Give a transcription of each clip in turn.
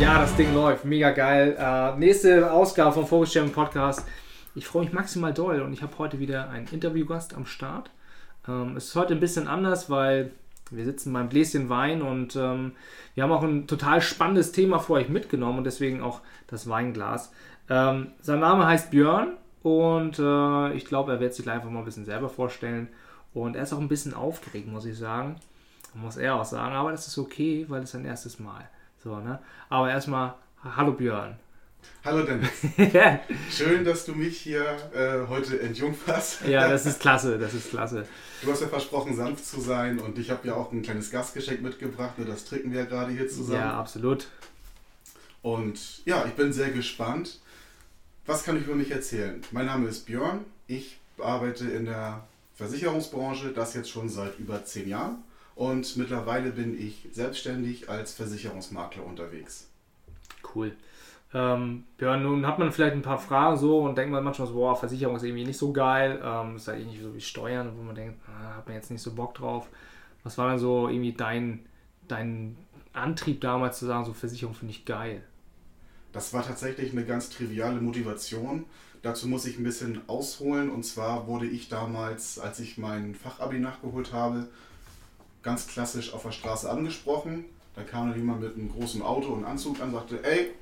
Ja, das Ding läuft. Mega geil. Äh, nächste Ausgabe vom Champion Podcast. Ich freue mich maximal doll und ich habe heute wieder einen Interviewgast am Start. Ähm, es ist heute ein bisschen anders, weil wir sitzen beim Bläschen Wein und ähm, wir haben auch ein total spannendes Thema für euch mitgenommen und deswegen auch das Weinglas. Ähm, sein Name heißt Björn und äh, ich glaube, er wird sich einfach mal ein bisschen selber vorstellen. Und er ist auch ein bisschen aufgeregt, muss ich sagen. Muss er auch sagen, aber das ist okay, weil es sein erstes Mal. So, ne? Aber erstmal, hallo Björn. Hallo Dennis. Schön, dass du mich hier äh, heute entjungferst. ja, das ist klasse, das ist klasse. Du hast ja versprochen, sanft zu sein und ich habe ja auch ein kleines Gastgeschenk mitgebracht. Ne? Das trinken wir ja gerade hier zusammen. Ja, absolut. Und ja, ich bin sehr gespannt. Was kann ich über mich erzählen? Mein Name ist Björn. Ich arbeite in der Versicherungsbranche, das jetzt schon seit über zehn Jahren und mittlerweile bin ich selbstständig als Versicherungsmakler unterwegs. Cool. Ähm, ja, nun hat man vielleicht ein paar Fragen so und denkt man manchmal so, boah, Versicherung ist irgendwie nicht so geil, ähm, ist halt nicht so wie Steuern, wo man denkt, ah, hat man jetzt nicht so Bock drauf. Was war dann so irgendwie dein, dein Antrieb damals zu sagen, so Versicherung finde ich geil? Das war tatsächlich eine ganz triviale Motivation. Dazu muss ich ein bisschen ausholen und zwar wurde ich damals, als ich mein Fachabi nachgeholt habe, ganz klassisch auf der Straße angesprochen. Da kam dann jemand mit einem großen Auto und Anzug an und sagte, ey,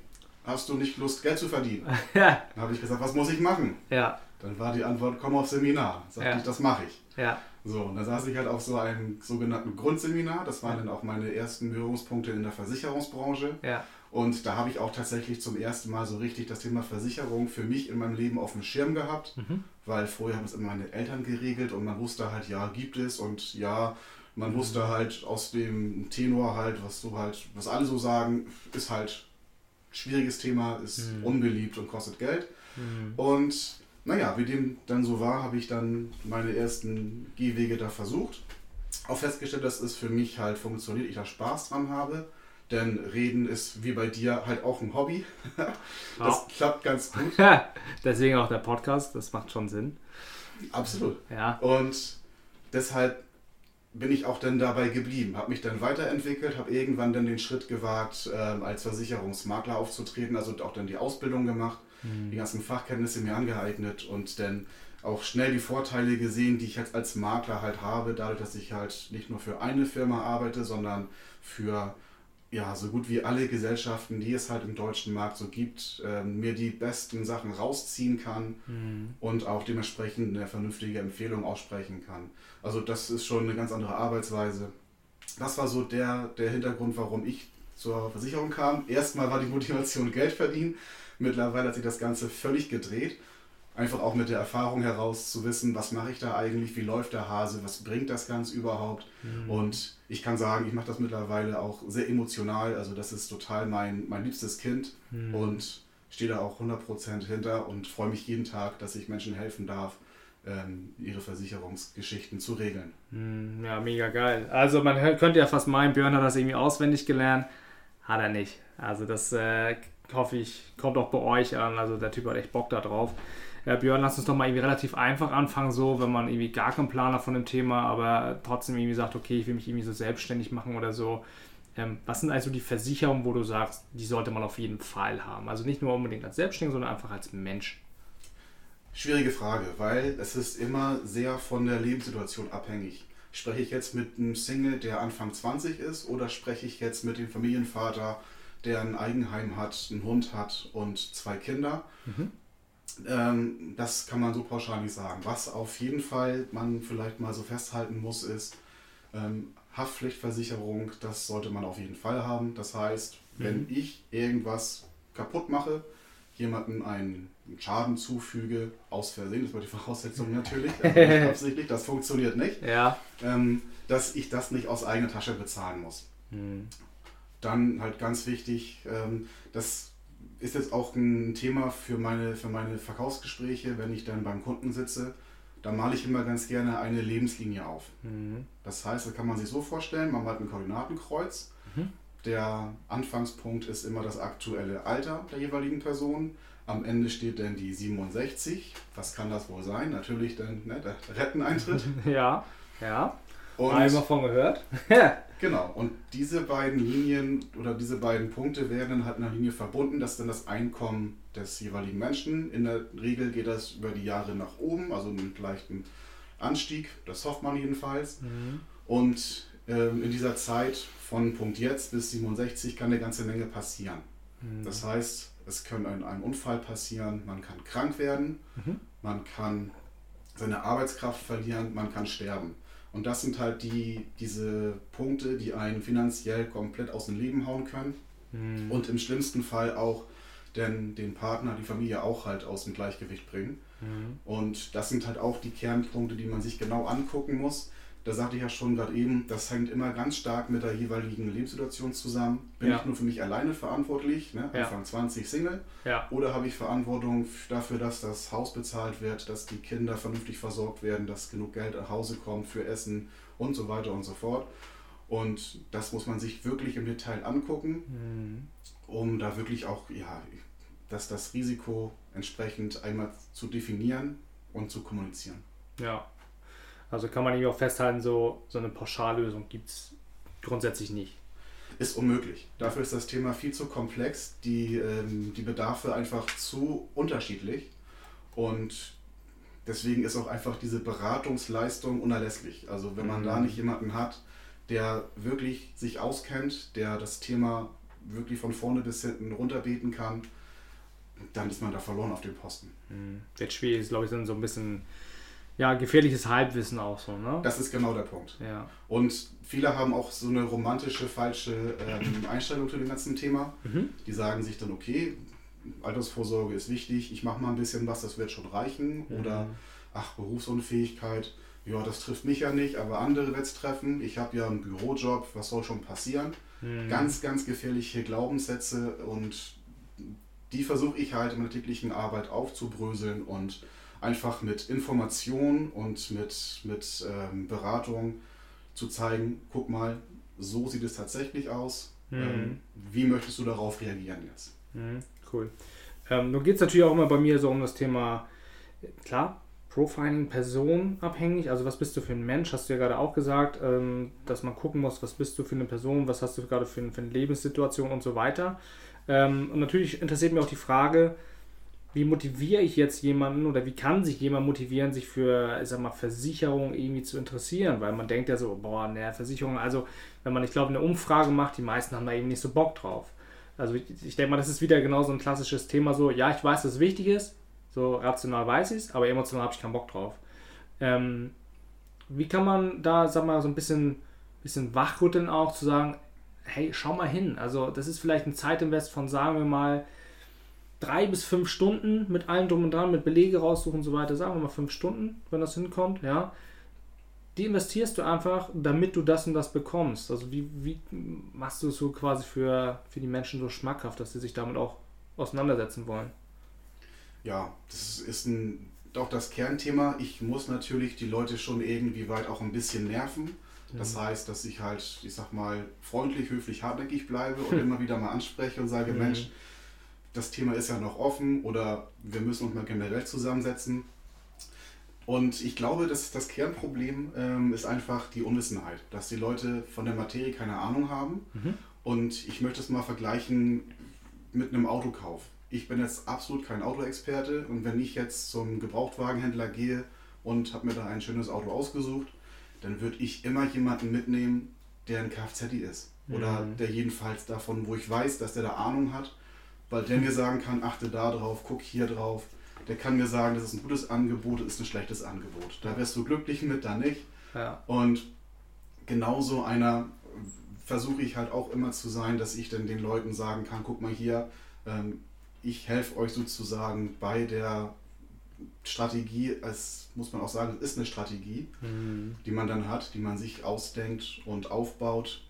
hast du nicht Lust, Geld zu verdienen? Ja. Dann habe ich gesagt, was muss ich machen? Ja. Dann war die Antwort, komm auf Seminar. Sagte ja. ich, das mache ich. Ja. So, und dann saß ich halt auf so einem sogenannten Grundseminar. Das waren dann auch meine ersten Berührungspunkte in der Versicherungsbranche. Ja. Und da habe ich auch tatsächlich zum ersten Mal so richtig das Thema Versicherung für mich in meinem Leben auf dem Schirm gehabt, mhm. weil vorher haben es immer meine Eltern geregelt und man wusste halt, ja, gibt es und ja, man wusste halt aus dem Tenor halt, was so halt, was alle so sagen, ist halt schwieriges Thema, ist mhm. unbeliebt und kostet Geld. Mhm. Und naja, wie dem dann so war, habe ich dann meine ersten Gehwege da versucht. Auch festgestellt, dass es für mich halt funktioniert, ich da Spaß dran habe. Denn Reden ist wie bei dir halt auch ein Hobby. das oh. klappt ganz gut. Deswegen auch der Podcast, das macht schon Sinn. Absolut. Ja. Und deshalb bin ich auch dann dabei geblieben, habe mich dann weiterentwickelt, habe irgendwann dann den Schritt gewagt, äh, als Versicherungsmakler aufzutreten, also auch dann die Ausbildung gemacht, mhm. die ganzen Fachkenntnisse mir angeeignet und dann auch schnell die Vorteile gesehen, die ich jetzt als Makler halt habe, dadurch, dass ich halt nicht nur für eine Firma arbeite, sondern für ja, so gut wie alle Gesellschaften, die es halt im deutschen Markt so gibt, äh, mir die besten Sachen rausziehen kann mhm. und auch dementsprechend eine vernünftige Empfehlung aussprechen kann. Also das ist schon eine ganz andere Arbeitsweise. Das war so der, der Hintergrund, warum ich zur Versicherung kam. Erstmal war die Motivation Geld verdienen. Mittlerweile hat sich das Ganze völlig gedreht. Einfach auch mit der Erfahrung heraus zu wissen, was mache ich da eigentlich, wie läuft der Hase, was bringt das Ganze überhaupt. Mhm. Und ich kann sagen, ich mache das mittlerweile auch sehr emotional. Also das ist total mein, mein liebstes Kind mhm. und stehe da auch 100% hinter und freue mich jeden Tag, dass ich Menschen helfen darf, ähm, ihre Versicherungsgeschichten zu regeln. Mhm, ja, mega geil. Also man könnte ja fast meinen, Björn hat das irgendwie auswendig gelernt. Hat er nicht. Also das äh, hoffe ich, kommt auch bei euch an. Also der Typ hat echt Bock da drauf. Ja, Björn, lass uns doch mal irgendwie relativ einfach anfangen, so, wenn man irgendwie gar keinen Planer von dem Thema, aber trotzdem irgendwie sagt, okay, ich will mich irgendwie so selbstständig machen oder so. Ähm, was sind also die Versicherungen, wo du sagst, die sollte man auf jeden Fall haben? Also nicht nur unbedingt als Selbstständiger, sondern einfach als Mensch. Schwierige Frage, weil es ist immer sehr von der Lebenssituation abhängig. Spreche ich jetzt mit einem Single, der Anfang 20 ist, oder spreche ich jetzt mit dem Familienvater, der ein Eigenheim hat, einen Hund hat und zwei Kinder? Mhm. Ähm, das kann man so pauschal nicht sagen. Was auf jeden Fall man vielleicht mal so festhalten muss, ist ähm, Haftpflichtversicherung, das sollte man auf jeden Fall haben. Das heißt, wenn mhm. ich irgendwas kaputt mache, jemandem einen Schaden zufüge, aus Versehen, das war die Voraussetzung natürlich, also nicht absichtlich, das funktioniert nicht, ja. ähm, dass ich das nicht aus eigener Tasche bezahlen muss. Mhm. Dann halt ganz wichtig, ähm, das ist jetzt auch ein Thema für meine, für meine Verkaufsgespräche, wenn ich dann beim Kunden sitze. Da male ich immer ganz gerne eine Lebenslinie auf. Mhm. Das heißt, da kann man sich so vorstellen, man malt ein Koordinatenkreuz. Mhm. Der Anfangspunkt ist immer das aktuelle Alter der jeweiligen Person. Am Ende steht dann die 67. Was kann das wohl sein? Natürlich dann ne, der Retteneintritt. ja, ja. Und Einmal von gehört. genau, und diese beiden Linien oder diese beiden Punkte werden dann halt in einer Linie verbunden, dass dann das Einkommen des jeweiligen Menschen, in der Regel geht das über die Jahre nach oben, also mit leichten Anstieg, das hofft man jedenfalls. Mhm. Und in dieser Zeit von Punkt jetzt bis 67 kann eine ganze Menge passieren. Mhm. Das heißt, es kann in einem Unfall passieren, man kann krank werden, mhm. man kann seine Arbeitskraft verlieren, man kann sterben. Und das sind halt die, diese Punkte, die einen finanziell komplett aus dem Leben hauen können. Mhm. Und im schlimmsten Fall auch denn den Partner, die Familie auch halt aus dem Gleichgewicht bringen. Mhm. Und das sind halt auch die Kernpunkte, die man sich genau angucken muss da sagte ich ja schon gerade eben, das hängt immer ganz stark mit der jeweiligen Lebenssituation zusammen. Bin ja. ich nur für mich alleine verantwortlich, ne? ja. Anfang 20 Single, ja. oder habe ich Verantwortung dafür, dass das Haus bezahlt wird, dass die Kinder vernünftig versorgt werden, dass genug Geld nach Hause kommt für Essen und so weiter und so fort. Und das muss man sich wirklich im Detail angucken, mhm. um da wirklich auch, ja, dass das Risiko entsprechend einmal zu definieren und zu kommunizieren. Ja, also kann man irgendwie auch festhalten, so, so eine Pauschallösung gibt es grundsätzlich nicht. Ist unmöglich. Dafür ist das Thema viel zu komplex, die, ähm, die Bedarfe einfach zu unterschiedlich und deswegen ist auch einfach diese Beratungsleistung unerlässlich. Also wenn man mhm. da nicht jemanden hat, der wirklich sich auskennt, der das Thema wirklich von vorne bis hinten runterbeten kann, dann ist man da verloren auf dem Posten. Mhm. Wird schwierig, ist glaube ich, dann so ein bisschen ja, gefährliches Halbwissen auch so, ne? Das ist genau der Punkt. Ja. Und viele haben auch so eine romantische, falsche ähm, Einstellung zu dem ganzen Thema. Mhm. Die sagen sich dann, okay, Altersvorsorge ist wichtig, ich mache mal ein bisschen was, das wird schon reichen. Mhm. Oder, ach, Berufsunfähigkeit, ja, das trifft mich ja nicht, aber andere wird es treffen. Ich habe ja einen Bürojob, was soll schon passieren? Mhm. Ganz, ganz gefährliche Glaubenssätze und die versuche ich halt in meiner täglichen Arbeit aufzubröseln und einfach mit Information und mit, mit ähm, Beratung zu zeigen, guck mal, so sieht es tatsächlich aus. Mhm. Ähm, wie möchtest du darauf reagieren jetzt? Mhm, cool. Ähm, nun geht es natürlich auch immer bei mir so um das Thema, klar, Profiling personabhängig, also was bist du für ein Mensch, hast du ja gerade auch gesagt, ähm, dass man gucken muss, was bist du für eine Person, was hast du gerade für, für eine Lebenssituation und so weiter. Ähm, und natürlich interessiert mich auch die Frage, wie motiviere ich jetzt jemanden oder wie kann sich jemand motivieren, sich für, ich sag mal, Versicherung irgendwie zu interessieren? Weil man denkt ja so, boah, ne, Versicherung, also wenn man, ich glaube, eine Umfrage macht, die meisten haben da eben nicht so Bock drauf. Also ich, ich denke mal, das ist wieder genau so ein klassisches Thema, so, ja, ich weiß, dass es wichtig ist, so rational weiß ich es, aber emotional habe ich keinen Bock drauf. Ähm, wie kann man da, sag mal, so ein bisschen, bisschen wachrütteln auch, zu sagen, hey, schau mal hin. Also das ist vielleicht ein Zeitinvest von, sagen wir mal, drei bis fünf Stunden mit allem drum und dran, mit Belege raussuchen und so weiter, sagen wir mal fünf Stunden, wenn das hinkommt, ja. Die investierst du einfach, damit du das und das bekommst. Also wie, wie machst du es so quasi für, für die Menschen so schmackhaft, dass sie sich damit auch auseinandersetzen wollen? Ja, das ist ein, doch das Kernthema. Ich muss natürlich die Leute schon irgendwie weit auch ein bisschen nerven. Das heißt, dass ich halt, ich sag mal, freundlich, höflich, hartnäckig bleibe und immer wieder mal anspreche und sage, mhm. Das Thema ist ja noch offen oder wir müssen uns mal generell zusammensetzen. Und ich glaube, dass das Kernproblem ähm, ist einfach die Unwissenheit, dass die Leute von der Materie keine Ahnung haben. Mhm. Und ich möchte es mal vergleichen mit einem Autokauf. Ich bin jetzt absolut kein Autoexperte und wenn ich jetzt zum Gebrauchtwagenhändler gehe und habe mir da ein schönes Auto ausgesucht, dann würde ich immer jemanden mitnehmen, der ein Kfz ist. Oder mhm. der jedenfalls davon, wo ich weiß, dass der da Ahnung hat weil der mir sagen kann, achte da drauf, guck hier drauf. Der kann mir sagen, das ist ein gutes Angebot, das ist ein schlechtes Angebot. Da wärst du glücklich mit, da nicht. Ja. Und genauso einer versuche ich halt auch immer zu sein, dass ich dann den Leuten sagen kann, guck mal hier, ähm, ich helfe euch sozusagen bei der Strategie, es muss man auch sagen, es ist eine Strategie, mhm. die man dann hat, die man sich ausdenkt und aufbaut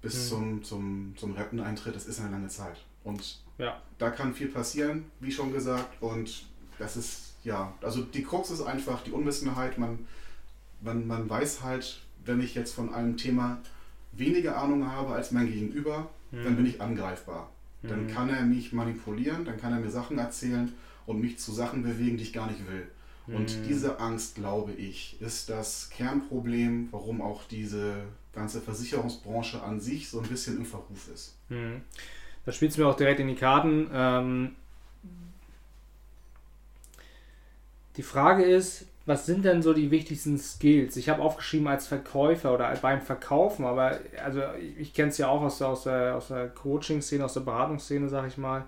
bis mhm. zum, zum, zum Renteneintritt. Das ist eine lange Zeit. Und ja. da kann viel passieren, wie schon gesagt. Und das ist, ja, also die Krux ist einfach die Unwissenheit. Man, man, man weiß halt, wenn ich jetzt von einem Thema weniger Ahnung habe als mein Gegenüber, mhm. dann bin ich angreifbar. Dann mhm. kann er mich manipulieren, dann kann er mir Sachen erzählen und mich zu Sachen bewegen, die ich gar nicht will. Und mhm. diese Angst, glaube ich, ist das Kernproblem, warum auch diese ganze Versicherungsbranche an sich so ein bisschen im Verruf ist. Da spielt es mir auch direkt in die Karten. Ähm, die Frage ist, was sind denn so die wichtigsten Skills? Ich habe aufgeschrieben als Verkäufer oder beim Verkaufen, aber also ich kenne es ja auch aus, aus der, aus der Coaching-Szene, aus der Beratungsszene, sage ich mal.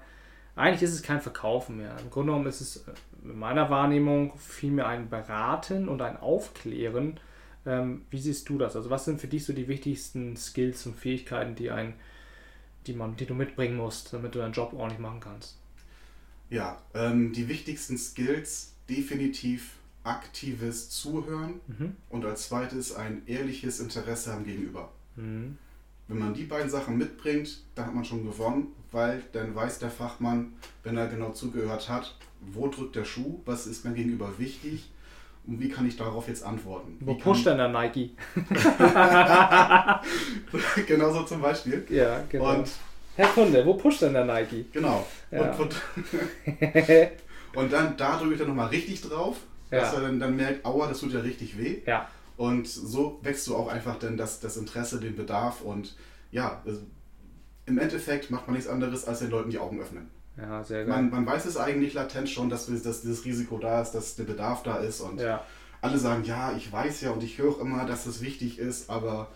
Eigentlich ist es kein Verkaufen mehr. Im Grunde genommen ist es in meiner Wahrnehmung vielmehr ein Beraten und ein Aufklären. Ähm, wie siehst du das? Also was sind für dich so die wichtigsten Skills und Fähigkeiten, die ein die, man, die du mitbringen musst, damit du deinen Job ordentlich machen kannst? Ja, ähm, die wichtigsten Skills definitiv aktives Zuhören mhm. und als zweites ein ehrliches Interesse am Gegenüber. Mhm. Wenn man die beiden Sachen mitbringt, dann hat man schon gewonnen, weil dann weiß der Fachmann, wenn er genau zugehört hat, wo drückt der Schuh, was ist mir gegenüber wichtig und wie kann ich darauf jetzt antworten? Wo pusht denn der Nike? Genauso zum Beispiel. Ja, genau. Und Herr Kunde, wo pusht denn der Nike? Genau. Ja. Und, und, und, dann da drücke ich dann nochmal richtig drauf, ja. dass er dann, dann merkt, aua, das tut ja richtig weh. Ja. Und so wächst du auch einfach dann das, das Interesse, den Bedarf und ja, also im Endeffekt macht man nichts anderes, als den Leuten die Augen öffnen. Ja, sehr geil. Man, man weiß es eigentlich latent schon, dass, dass dieses Risiko da ist, dass der Bedarf da ist und ja. alle sagen, ja, ich weiß ja und ich höre auch immer, dass es wichtig ist, aber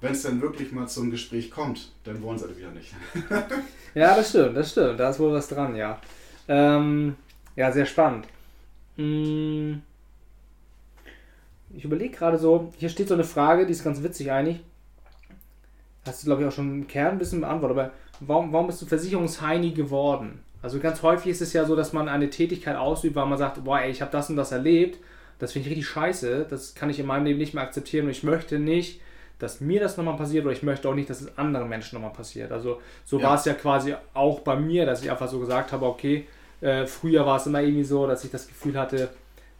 wenn es dann wirklich mal zum Gespräch kommt, dann wollen sie alle wieder nicht. ja, das stimmt, das stimmt. Da ist wohl was dran, ja. Ähm, ja, sehr spannend. Hm. Ich überlege gerade so, hier steht so eine Frage, die ist ganz witzig eigentlich. Hast du, glaube ich, auch schon im Kern ein bisschen beantwortet, aber warum, warum bist du Versicherungsheini geworden? Also ganz häufig ist es ja so, dass man eine Tätigkeit ausübt, weil man sagt, boah, ey, ich habe das und das erlebt, das finde ich richtig scheiße, das kann ich in meinem Leben nicht mehr akzeptieren und ich möchte nicht, dass mir das nochmal passiert oder ich möchte auch nicht, dass es anderen Menschen nochmal passiert. Also so ja. war es ja quasi auch bei mir, dass ich einfach so gesagt habe, okay, äh, früher war es immer irgendwie so, dass ich das Gefühl hatte,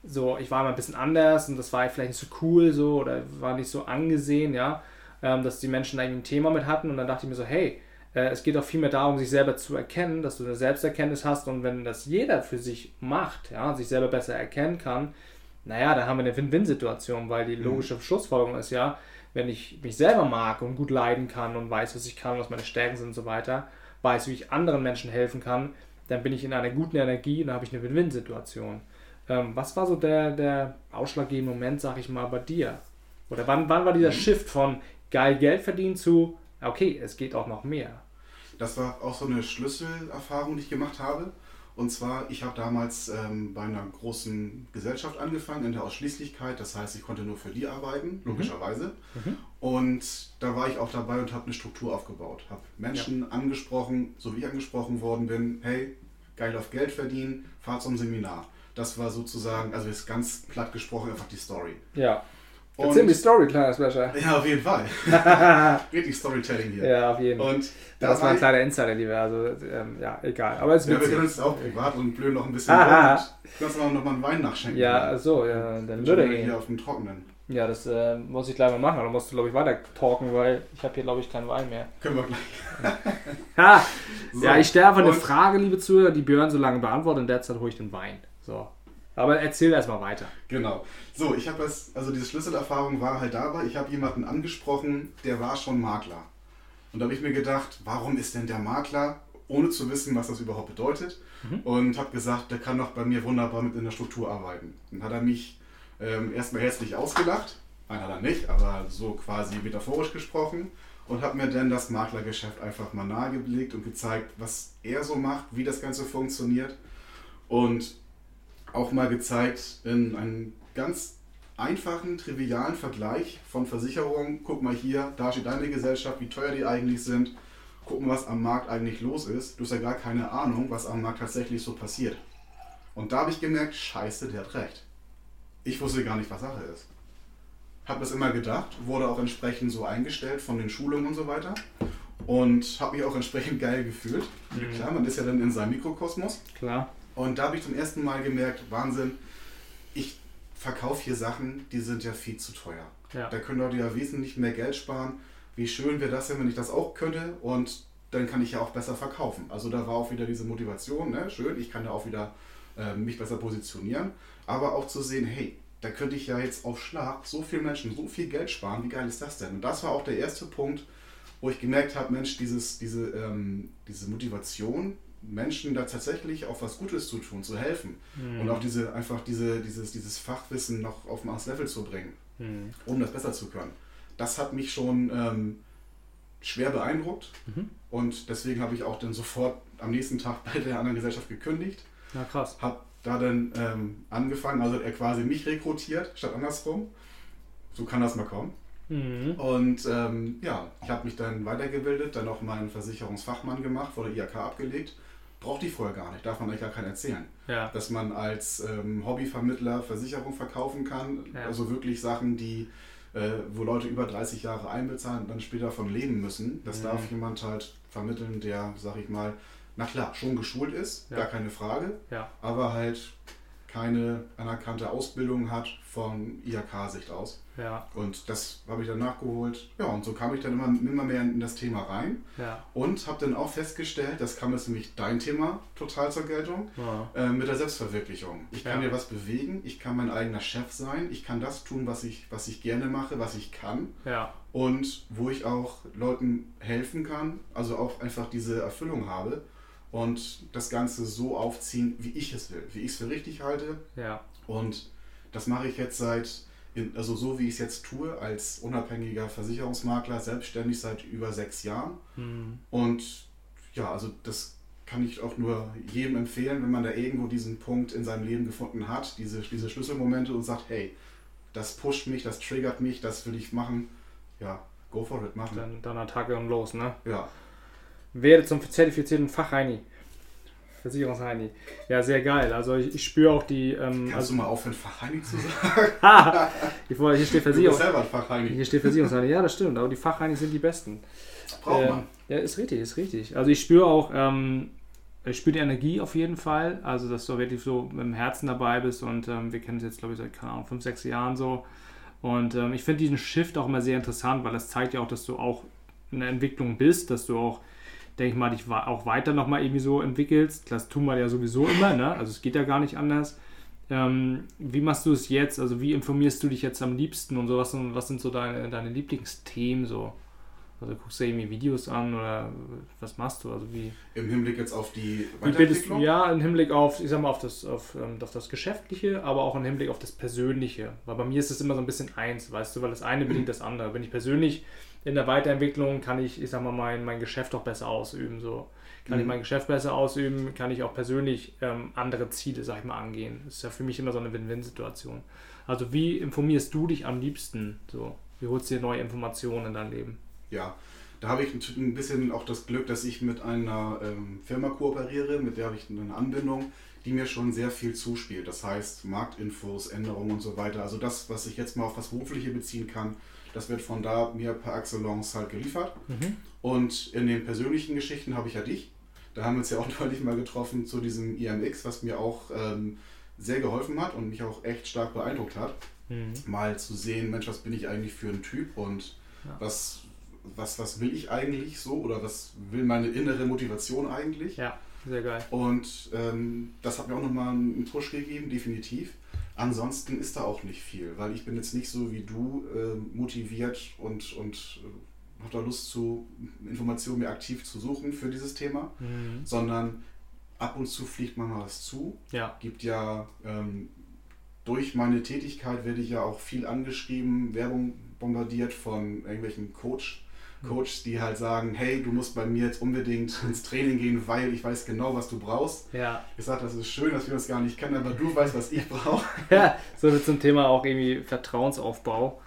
so, ich war immer ein bisschen anders und das war vielleicht nicht so cool so oder war nicht so angesehen, ja, ähm, dass die Menschen da irgendwie ein Thema mit hatten und dann dachte ich mir so, hey, äh, es geht auch vielmehr darum, sich selber zu erkennen, dass du eine Selbsterkenntnis hast und wenn das jeder für sich macht, ja, sich selber besser erkennen kann, naja, dann haben wir eine Win-Win-Situation, weil die mhm. logische Schlussfolgerung ist ja, wenn ich mich selber mag und gut leiden kann und weiß, was ich kann, was meine Stärken sind und so weiter, weiß, wie ich anderen Menschen helfen kann, dann bin ich in einer guten Energie und dann habe ich eine Win-Win-Situation. Ähm, was war so der, der ausschlaggebende Moment, sag ich mal, bei dir? Oder wann, wann war dieser mhm. Shift von geil Geld verdienen zu, okay, es geht auch noch mehr? Das war auch so eine Schlüsselerfahrung, die ich gemacht habe. Und zwar, ich habe damals ähm, bei einer großen Gesellschaft angefangen, in der Ausschließlichkeit. Das heißt, ich konnte nur für die arbeiten, mhm. logischerweise. Mhm. Und da war ich auch dabei und habe eine Struktur aufgebaut. Habe Menschen ja. angesprochen, so wie ich angesprochen worden bin, hey, geil auf Geld verdienen, fahr zum Seminar. Das war sozusagen, also ist ganz platt gesprochen einfach die Story. Ja. Erzähl mir Story, kleiner Smasher. Ja, auf jeden Fall. Richtig Storytelling hier. Ja, auf jeden Fall. Und da das war ein kleiner Insider, lieber. Also, ähm, ja, egal. Aber es ja, wir kennen uns auch privat und blöden noch ein bisschen. Aha. Du kannst noch mal einen Wein nachschenken. Ja, so, ja, dann würde ich. hier auf dem Trockenen. Ja, das äh, muss ich gleich mal machen. Dann musst du, glaube ich, weiter talken, weil ich habe hier, glaube ich, keinen Wein mehr. Können wir gleich. ha. So. Ja, ich stelle einfach eine Frage, liebe Zuhörer, die Björn so lange beantwortet. In der Zeit hole ich den Wein. So. Aber erzähl erstmal weiter. Genau. So, ich habe das, also diese Schlüsselerfahrung war halt dabei. Ich habe jemanden angesprochen, der war schon Makler. Und da habe ich mir gedacht, warum ist denn der Makler, ohne zu wissen, was das überhaupt bedeutet? Mhm. Und habe gesagt, der kann doch bei mir wunderbar mit in der Struktur arbeiten. Dann hat er mich ähm, erstmal herzlich ausgelacht. Nein, hat er nicht, aber so quasi metaphorisch gesprochen. Und hat mir dann das Maklergeschäft einfach mal nahegelegt und gezeigt, was er so macht, wie das Ganze funktioniert. Und auch mal gezeigt in einem ganz einfachen, trivialen Vergleich von Versicherungen. Guck mal hier, da steht deine Gesellschaft, wie teuer die eigentlich sind. gucken, was am Markt eigentlich los ist. Du hast ja gar keine Ahnung, was am Markt tatsächlich so passiert. Und da habe ich gemerkt, scheiße, der hat recht. Ich wusste gar nicht, was Sache ist. Habe das immer gedacht, wurde auch entsprechend so eingestellt von den Schulungen und so weiter. Und habe mich auch entsprechend geil gefühlt. Mhm. Klar, man ist ja dann in seinem Mikrokosmos. Klar. Und da habe ich zum ersten Mal gemerkt, Wahnsinn, ich verkaufe hier Sachen, die sind ja viel zu teuer. Ja. Da können Leute ja wesentlich mehr Geld sparen. Wie schön wäre das denn, wenn ich das auch könnte und dann kann ich ja auch besser verkaufen. Also da war auch wieder diese Motivation, ne? schön, ich kann ja auch wieder äh, mich besser positionieren, aber auch zu sehen, hey, da könnte ich ja jetzt auf Schlag so viele Menschen so viel Geld sparen, wie geil ist das denn? Und das war auch der erste Punkt, wo ich gemerkt habe, Mensch, dieses, diese, ähm, diese Motivation, Menschen da tatsächlich auch was Gutes zu tun, zu helfen mhm. und auch diese einfach diese, dieses, dieses Fachwissen noch auf ein anderes Level zu bringen, mhm. um das besser zu können. Das hat mich schon ähm, schwer beeindruckt mhm. und deswegen habe ich auch dann sofort am nächsten Tag bei der anderen Gesellschaft gekündigt. Na krass. Habe da dann ähm, angefangen, also er quasi mich rekrutiert statt andersrum. So kann das mal kommen. Mhm. Und ähm, ja, ich habe mich dann weitergebildet, dann auch meinen Versicherungsfachmann gemacht, wurde IAK abgelegt brauchte ich vorher gar nicht, darf man eigentlich gar keinen erzählen. Ja. Dass man als ähm, Hobbyvermittler Versicherung verkaufen kann, ja. also wirklich Sachen, die, äh, wo Leute über 30 Jahre einbezahlen und dann später von leben müssen. Das mhm. darf jemand halt vermitteln, der, sag ich mal, na klar, schon geschult ist, ja. gar keine Frage, aber halt keine anerkannte Ausbildung hat von IHK-Sicht aus. Ja. Und das habe ich dann nachgeholt. Ja, und so kam ich dann immer, immer mehr in das Thema rein. Ja. Und habe dann auch festgestellt, das kam jetzt nämlich dein Thema total zur Geltung, ja. äh, mit der Selbstverwirklichung. Ich kann ja. mir was bewegen, ich kann mein eigener Chef sein, ich kann das tun, was ich, was ich gerne mache, was ich kann. Ja. Und wo ich auch Leuten helfen kann, also auch einfach diese Erfüllung habe und das Ganze so aufziehen, wie ich es will, wie ich es für richtig halte. Ja. Und das mache ich jetzt seit, also so wie ich es jetzt tue, als unabhängiger Versicherungsmakler, selbstständig seit über sechs Jahren. Mhm. Und ja, also das kann ich auch nur jedem empfehlen, wenn man da irgendwo diesen Punkt in seinem Leben gefunden hat, diese, diese Schlüsselmomente und sagt, hey, das pusht mich, das triggert mich, das will ich machen. Ja, go for it, machen. Dann, dann Attacke und los, ne? Ja. Werde zum zertifizierten Fachheini. Versicherungsheini. Ja, sehr geil. Also ich, ich spüre auch die. Ähm, Kannst also, du mal aufhören, Fachheini zu sagen? hier steht Versicherung. Du bist selber ein Fachheini. Hier steht Versicherungsheini. Ja, das stimmt. Aber die Fachheinis sind die besten. Braucht äh, man. Ja, ist richtig, ist richtig. Also ich spüre auch, ähm, ich spüre die Energie auf jeden Fall. Also dass du wirklich so mit dem Herzen dabei bist und ähm, wir kennen es jetzt, glaube ich, seit keine Ahnung, fünf, sechs Jahren so. Und ähm, ich finde diesen Shift auch immer sehr interessant, weil das zeigt ja auch, dass du auch in der Entwicklung bist, dass du auch denke ich mal, dich auch weiter nochmal irgendwie so entwickelst. Das tun wir ja sowieso immer, ne? Also es geht ja gar nicht anders. Ähm, wie machst du es jetzt? Also wie informierst du dich jetzt am liebsten und so? Was, was sind so deine, deine Lieblingsthemen so? Also guckst du irgendwie Videos an oder was machst du? Also wie Im Hinblick jetzt auf die Weiterentwicklung? ja, im Hinblick auf, ich sag mal, auf das, auf, ähm, auf das Geschäftliche, aber auch im Hinblick auf das Persönliche. Weil bei mir ist es immer so ein bisschen eins, weißt du, weil das eine bedingt das andere. Wenn ich persönlich in der Weiterentwicklung kann ich, ich sag mal, mein, mein Geschäft auch besser ausüben. So. Kann mhm. ich mein Geschäft besser ausüben, kann ich auch persönlich ähm, andere Ziele, sag ich mal, angehen. Das ist ja für mich immer so eine Win-Win-Situation. Also wie informierst du dich am liebsten? So, wie holst du dir neue Informationen in dein Leben? Ja, da habe ich ein bisschen auch das Glück, dass ich mit einer ähm, Firma kooperiere, mit der habe ich eine Anbindung, die mir schon sehr viel zuspielt. Das heißt Marktinfos, Änderungen und so weiter. Also das, was ich jetzt mal auf das Berufliche beziehen kann, das wird von da mir per Excellence halt geliefert. Mhm. Und in den persönlichen Geschichten habe ich ja dich. Da haben wir uns ja auch neulich mal getroffen zu diesem IMX, was mir auch ähm, sehr geholfen hat und mich auch echt stark beeindruckt hat. Mhm. Mal zu sehen, Mensch, was bin ich eigentlich für ein Typ und ja. was, was, was will ich eigentlich so oder was will meine innere Motivation eigentlich? Ja, sehr geil. Und ähm, das hat mir auch nochmal einen Push gegeben, definitiv. Ansonsten ist da auch nicht viel, weil ich bin jetzt nicht so wie du äh, motiviert und, und äh, habe da Lust zu Informationen mir aktiv zu suchen für dieses Thema, mhm. sondern ab und zu fliegt man mal was zu. Ja. Gibt ja ähm, durch meine Tätigkeit werde ich ja auch viel angeschrieben, Werbung bombardiert von irgendwelchen Coach Coaches, die halt sagen, hey, du musst bei mir jetzt unbedingt ins Training gehen, weil ich weiß genau, was du brauchst. Ja. Ich sage, das ist schön, dass wir uns gar nicht kennen, aber du weißt, was ich brauche. ja, so wird zum Thema auch irgendwie Vertrauensaufbau.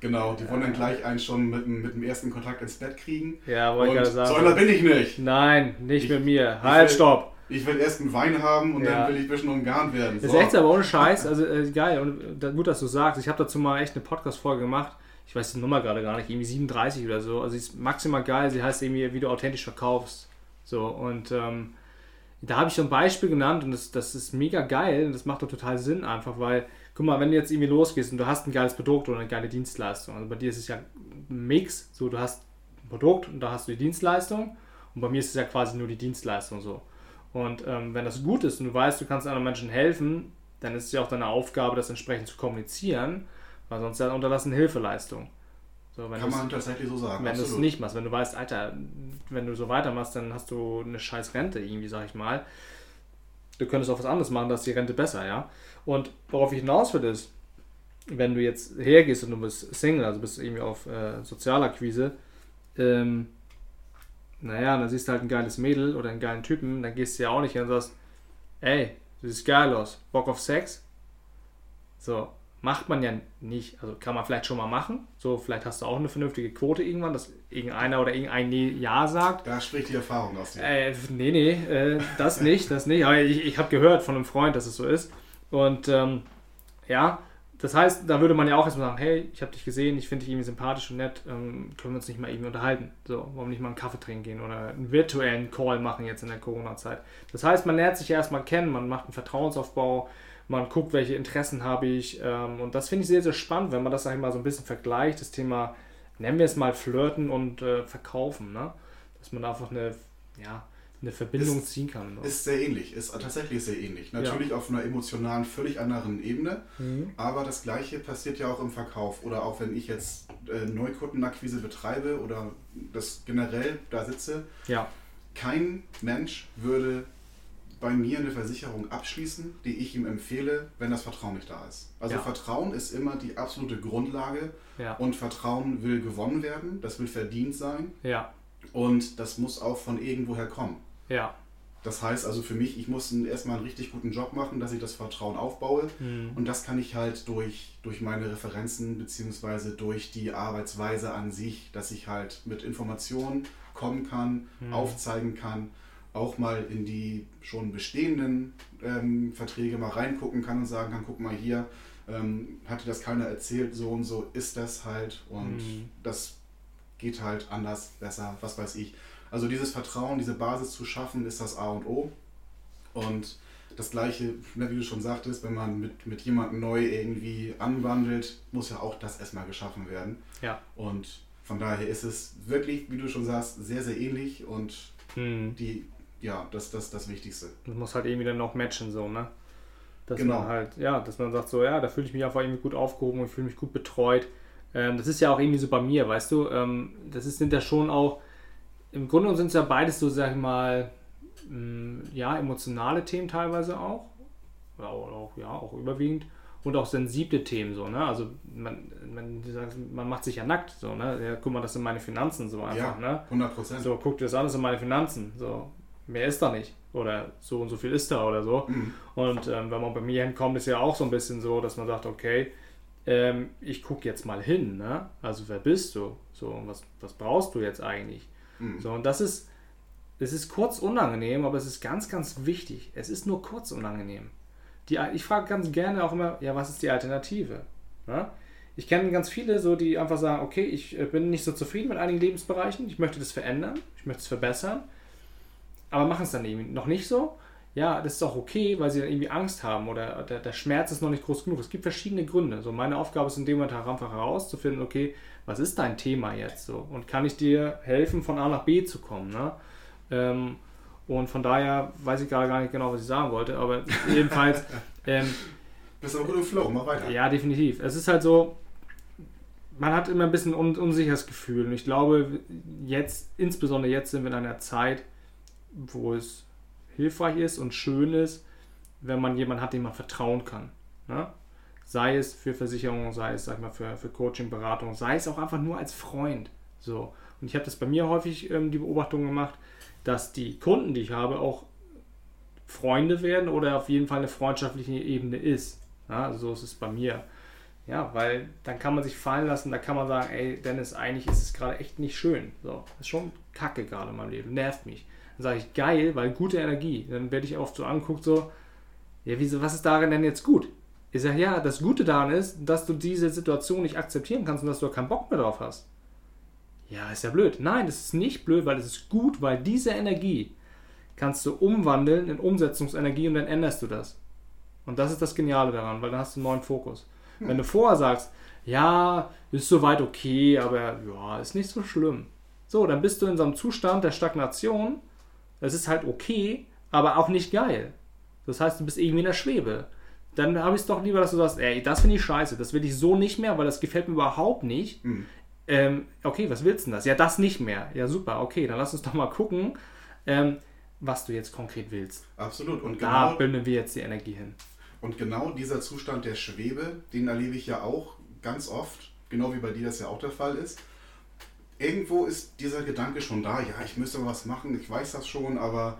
Genau, die wollen dann gleich einen schon mit, mit dem ersten Kontakt ins Bett kriegen. Ja, wollte ich gerade sagen. So einer bin ich nicht. Nein, nicht ich, mit mir. Halt, stopp. Ich will erst einen Wein haben und ja. dann will ich ein bisschen umgarnt werden. So. Das ist echt aber ohne Scheiß. Also äh, geil. Und äh, gut, dass du sagst. Ich habe dazu mal echt eine Podcast-Folge gemacht. Ich weiß die Nummer gerade gar nicht. Irgendwie 37 oder so. Also sie ist maximal geil. Sie heißt irgendwie, wie du authentisch verkaufst. So und ähm, da habe ich so ein Beispiel genannt und das, das ist mega geil und das macht doch total Sinn einfach, weil, guck mal, wenn du jetzt irgendwie losgehst und du hast ein geiles Produkt oder eine geile Dienstleistung, also bei dir ist es ja ein Mix, so du hast ein Produkt und da hast du die Dienstleistung und bei mir ist es ja quasi nur die Dienstleistung so. Und ähm, wenn das gut ist und du weißt, du kannst anderen Menschen helfen, dann ist es ja auch deine Aufgabe, das entsprechend zu kommunizieren, weil sonst ja unterlassen Hilfeleistung. So, Kann man tatsächlich so sagen. Wenn du es nicht machst, wenn du weißt, Alter, wenn du so weitermachst, dann hast du eine scheiß Rente irgendwie, sag ich mal. Du könntest auch was anderes machen, da ist die Rente besser, ja. Und worauf ich hinaus will, ist, wenn du jetzt hergehst und du bist Single, also bist irgendwie auf äh, Sozialakquise, ähm, naja, dann siehst du halt ein geiles Mädel oder einen geilen Typen, dann gehst du ja auch nicht hin und sagst, ey, du siehst geil aus, Bock auf Sex? So, macht man ja nicht. Also kann man vielleicht schon mal machen. So, vielleicht hast du auch eine vernünftige Quote irgendwann, dass irgendeiner oder irgendein Ja sagt. Da spricht die Erfahrung aus dir. Äh, nee, nee, äh, das nicht, das nicht. Aber ich, ich habe gehört von einem Freund, dass es so ist. Und ähm, ja, das heißt, da würde man ja auch erstmal sagen, hey, ich habe dich gesehen, ich finde dich irgendwie sympathisch und nett, ähm, können wir uns nicht mal irgendwie unterhalten. So, warum nicht mal einen Kaffee trinken gehen oder einen virtuellen Call machen jetzt in der Corona-Zeit. Das heißt, man lernt sich erstmal kennen, man macht einen Vertrauensaufbau, man guckt, welche Interessen habe ich. Ähm, und das finde ich sehr, sehr spannend, wenn man das einmal so ein bisschen vergleicht, das Thema, nennen wir es mal Flirten und äh, Verkaufen. Ne? Dass man einfach eine, ja, eine Verbindung ist, ziehen kann. Ne? Ist sehr ähnlich, ist tatsächlich sehr ähnlich. Natürlich ja. auf einer emotionalen, völlig anderen Ebene, mhm. aber das Gleiche passiert ja auch im Verkauf. Oder auch wenn ich jetzt äh, Neukundenakquise betreibe oder das generell da sitze. Ja. Kein Mensch würde bei mir eine Versicherung abschließen, die ich ihm empfehle, wenn das Vertrauen nicht da ist. Also ja. Vertrauen ist immer die absolute Grundlage ja. und Vertrauen will gewonnen werden, das will verdient sein. Ja. Und das muss auch von irgendwoher kommen. Ja. Das heißt also für mich, ich muss erstmal einen richtig guten Job machen, dass ich das Vertrauen aufbaue. Mhm. Und das kann ich halt durch, durch meine Referenzen bzw. durch die Arbeitsweise an sich, dass ich halt mit Informationen kommen kann, mhm. aufzeigen kann auch mal in die schon bestehenden ähm, Verträge mal reingucken kann und sagen kann, guck mal hier, ähm, hatte das keiner erzählt, so und so ist das halt und mhm. das geht halt anders, besser, was weiß ich. Also dieses Vertrauen, diese Basis zu schaffen, ist das A und O. Und das gleiche, ne, wie du schon sagtest, wenn man mit, mit jemandem neu irgendwie anwandelt, muss ja auch das erstmal geschaffen werden. Ja. Und von daher ist es wirklich, wie du schon sagst, sehr, sehr ähnlich und mhm. die ja, das ist das, das Wichtigste. Das muss halt irgendwie dann auch matchen, so, ne? Dass genau. man halt, ja, dass man sagt, so, ja, da fühle ich mich einfach irgendwie gut aufgehoben und ich fühle mich gut betreut. Ähm, das ist ja auch irgendwie so bei mir, weißt du? Ähm, das ist, sind ja schon auch, im Grunde sind es ja beides so, sag ich mal, mh, mm, ja, emotionale Themen teilweise auch. Ja, auch, ja, auch überwiegend. Und auch sensible Themen so, ne? Also man, man, man macht sich ja nackt, so, ne? Ja, guck mal, das sind meine Finanzen so einfach, ja, ne? 100 Prozent. So, guck dir das das sind meine Finanzen. So, mehr ist da nicht. Oder so und so viel ist da oder so. Mhm. Und ähm, wenn man bei mir hinkommt, ist ja auch so ein bisschen so, dass man sagt, okay, ähm, ich gucke jetzt mal hin. Ne? Also wer bist du? So, was, was brauchst du jetzt eigentlich? Mhm. So, und das ist, es ist kurz unangenehm, aber es ist ganz, ganz wichtig. Es ist nur kurz unangenehm. Die, ich frage ganz gerne auch immer, ja, was ist die Alternative? Ne? Ich kenne ganz viele, so, die einfach sagen, okay, ich äh, bin nicht so zufrieden mit einigen Lebensbereichen, ich möchte das verändern, ich möchte es verbessern aber machen es dann eben noch nicht so. Ja, das ist auch okay, weil sie dann irgendwie Angst haben oder der, der Schmerz ist noch nicht groß genug. Es gibt verschiedene Gründe. So, meine Aufgabe ist in dem Moment einfach herauszufinden, okay, was ist dein Thema jetzt so? Und kann ich dir helfen, von A nach B zu kommen? Ne? Ähm, und von daher weiß ich gerade gar nicht genau, was ich sagen wollte, aber jedenfalls. ähm, Bist aber gut im Flow, mach weiter. Ja, definitiv. Es ist halt so, man hat immer ein bisschen un unsicheres Gefühl. Und ich glaube, jetzt, insbesondere jetzt sind wir in einer Zeit, wo es hilfreich ist und schön ist, wenn man jemanden hat, dem man vertrauen kann. Ne? Sei es für Versicherungen, sei es sag mal, für, für Coaching, Beratung, sei es auch einfach nur als Freund. So. Und ich habe das bei mir häufig ähm, die Beobachtung gemacht, dass die Kunden, die ich habe, auch Freunde werden oder auf jeden Fall eine freundschaftliche Ebene ist. Ja, also so ist es bei mir. Ja, weil dann kann man sich fallen lassen, da kann man sagen, ey, Dennis, eigentlich ist es gerade echt nicht schön. So, ist schon kacke gerade in meinem Leben, nervt mich. Dann sage ich, geil, weil gute Energie. Dann werde ich oft so anguckt, so, ja, wieso, was ist darin denn jetzt gut? Ich sage, ja, das Gute daran ist, dass du diese Situation nicht akzeptieren kannst und dass du keinen Bock mehr drauf hast. Ja, ist ja blöd. Nein, das ist nicht blöd, weil es ist gut, weil diese Energie kannst du umwandeln in Umsetzungsenergie und dann änderst du das. Und das ist das Geniale daran, weil dann hast du einen neuen Fokus. Hm. Wenn du vorher sagst, ja, ist soweit okay, aber ja, ist nicht so schlimm. So, dann bist du in so einem Zustand der Stagnation. Das ist halt okay, aber auch nicht geil. Das heißt, du bist irgendwie in der Schwebe. Dann habe ich es doch lieber, dass du sagst, ey, das finde ich scheiße, das will ich so nicht mehr, weil das gefällt mir überhaupt nicht. Mhm. Ähm, okay, was willst du denn das? Ja, das nicht mehr. Ja, super, okay, dann lass uns doch mal gucken, ähm, was du jetzt konkret willst. Absolut. Und, Und genau, da bündeln wir jetzt die Energie hin. Und genau dieser Zustand der Schwebe, den erlebe ich ja auch ganz oft, genau wie bei dir das ja auch der Fall ist. Irgendwo ist dieser Gedanke schon da, ja, ich müsste was machen, ich weiß das schon, aber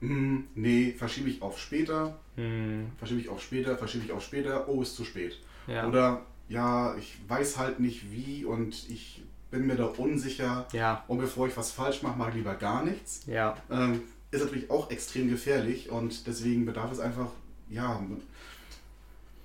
hm, nee, verschiebe ich auf später, hm. verschiebe ich auf später, verschiebe ich auf später, oh, ist zu spät. Ja. Oder ja, ich weiß halt nicht wie und ich bin mir da unsicher. Ja. Und bevor ich was falsch mache, mache ich lieber gar nichts. Ja. Ähm, ist natürlich auch extrem gefährlich und deswegen bedarf es einfach, ja,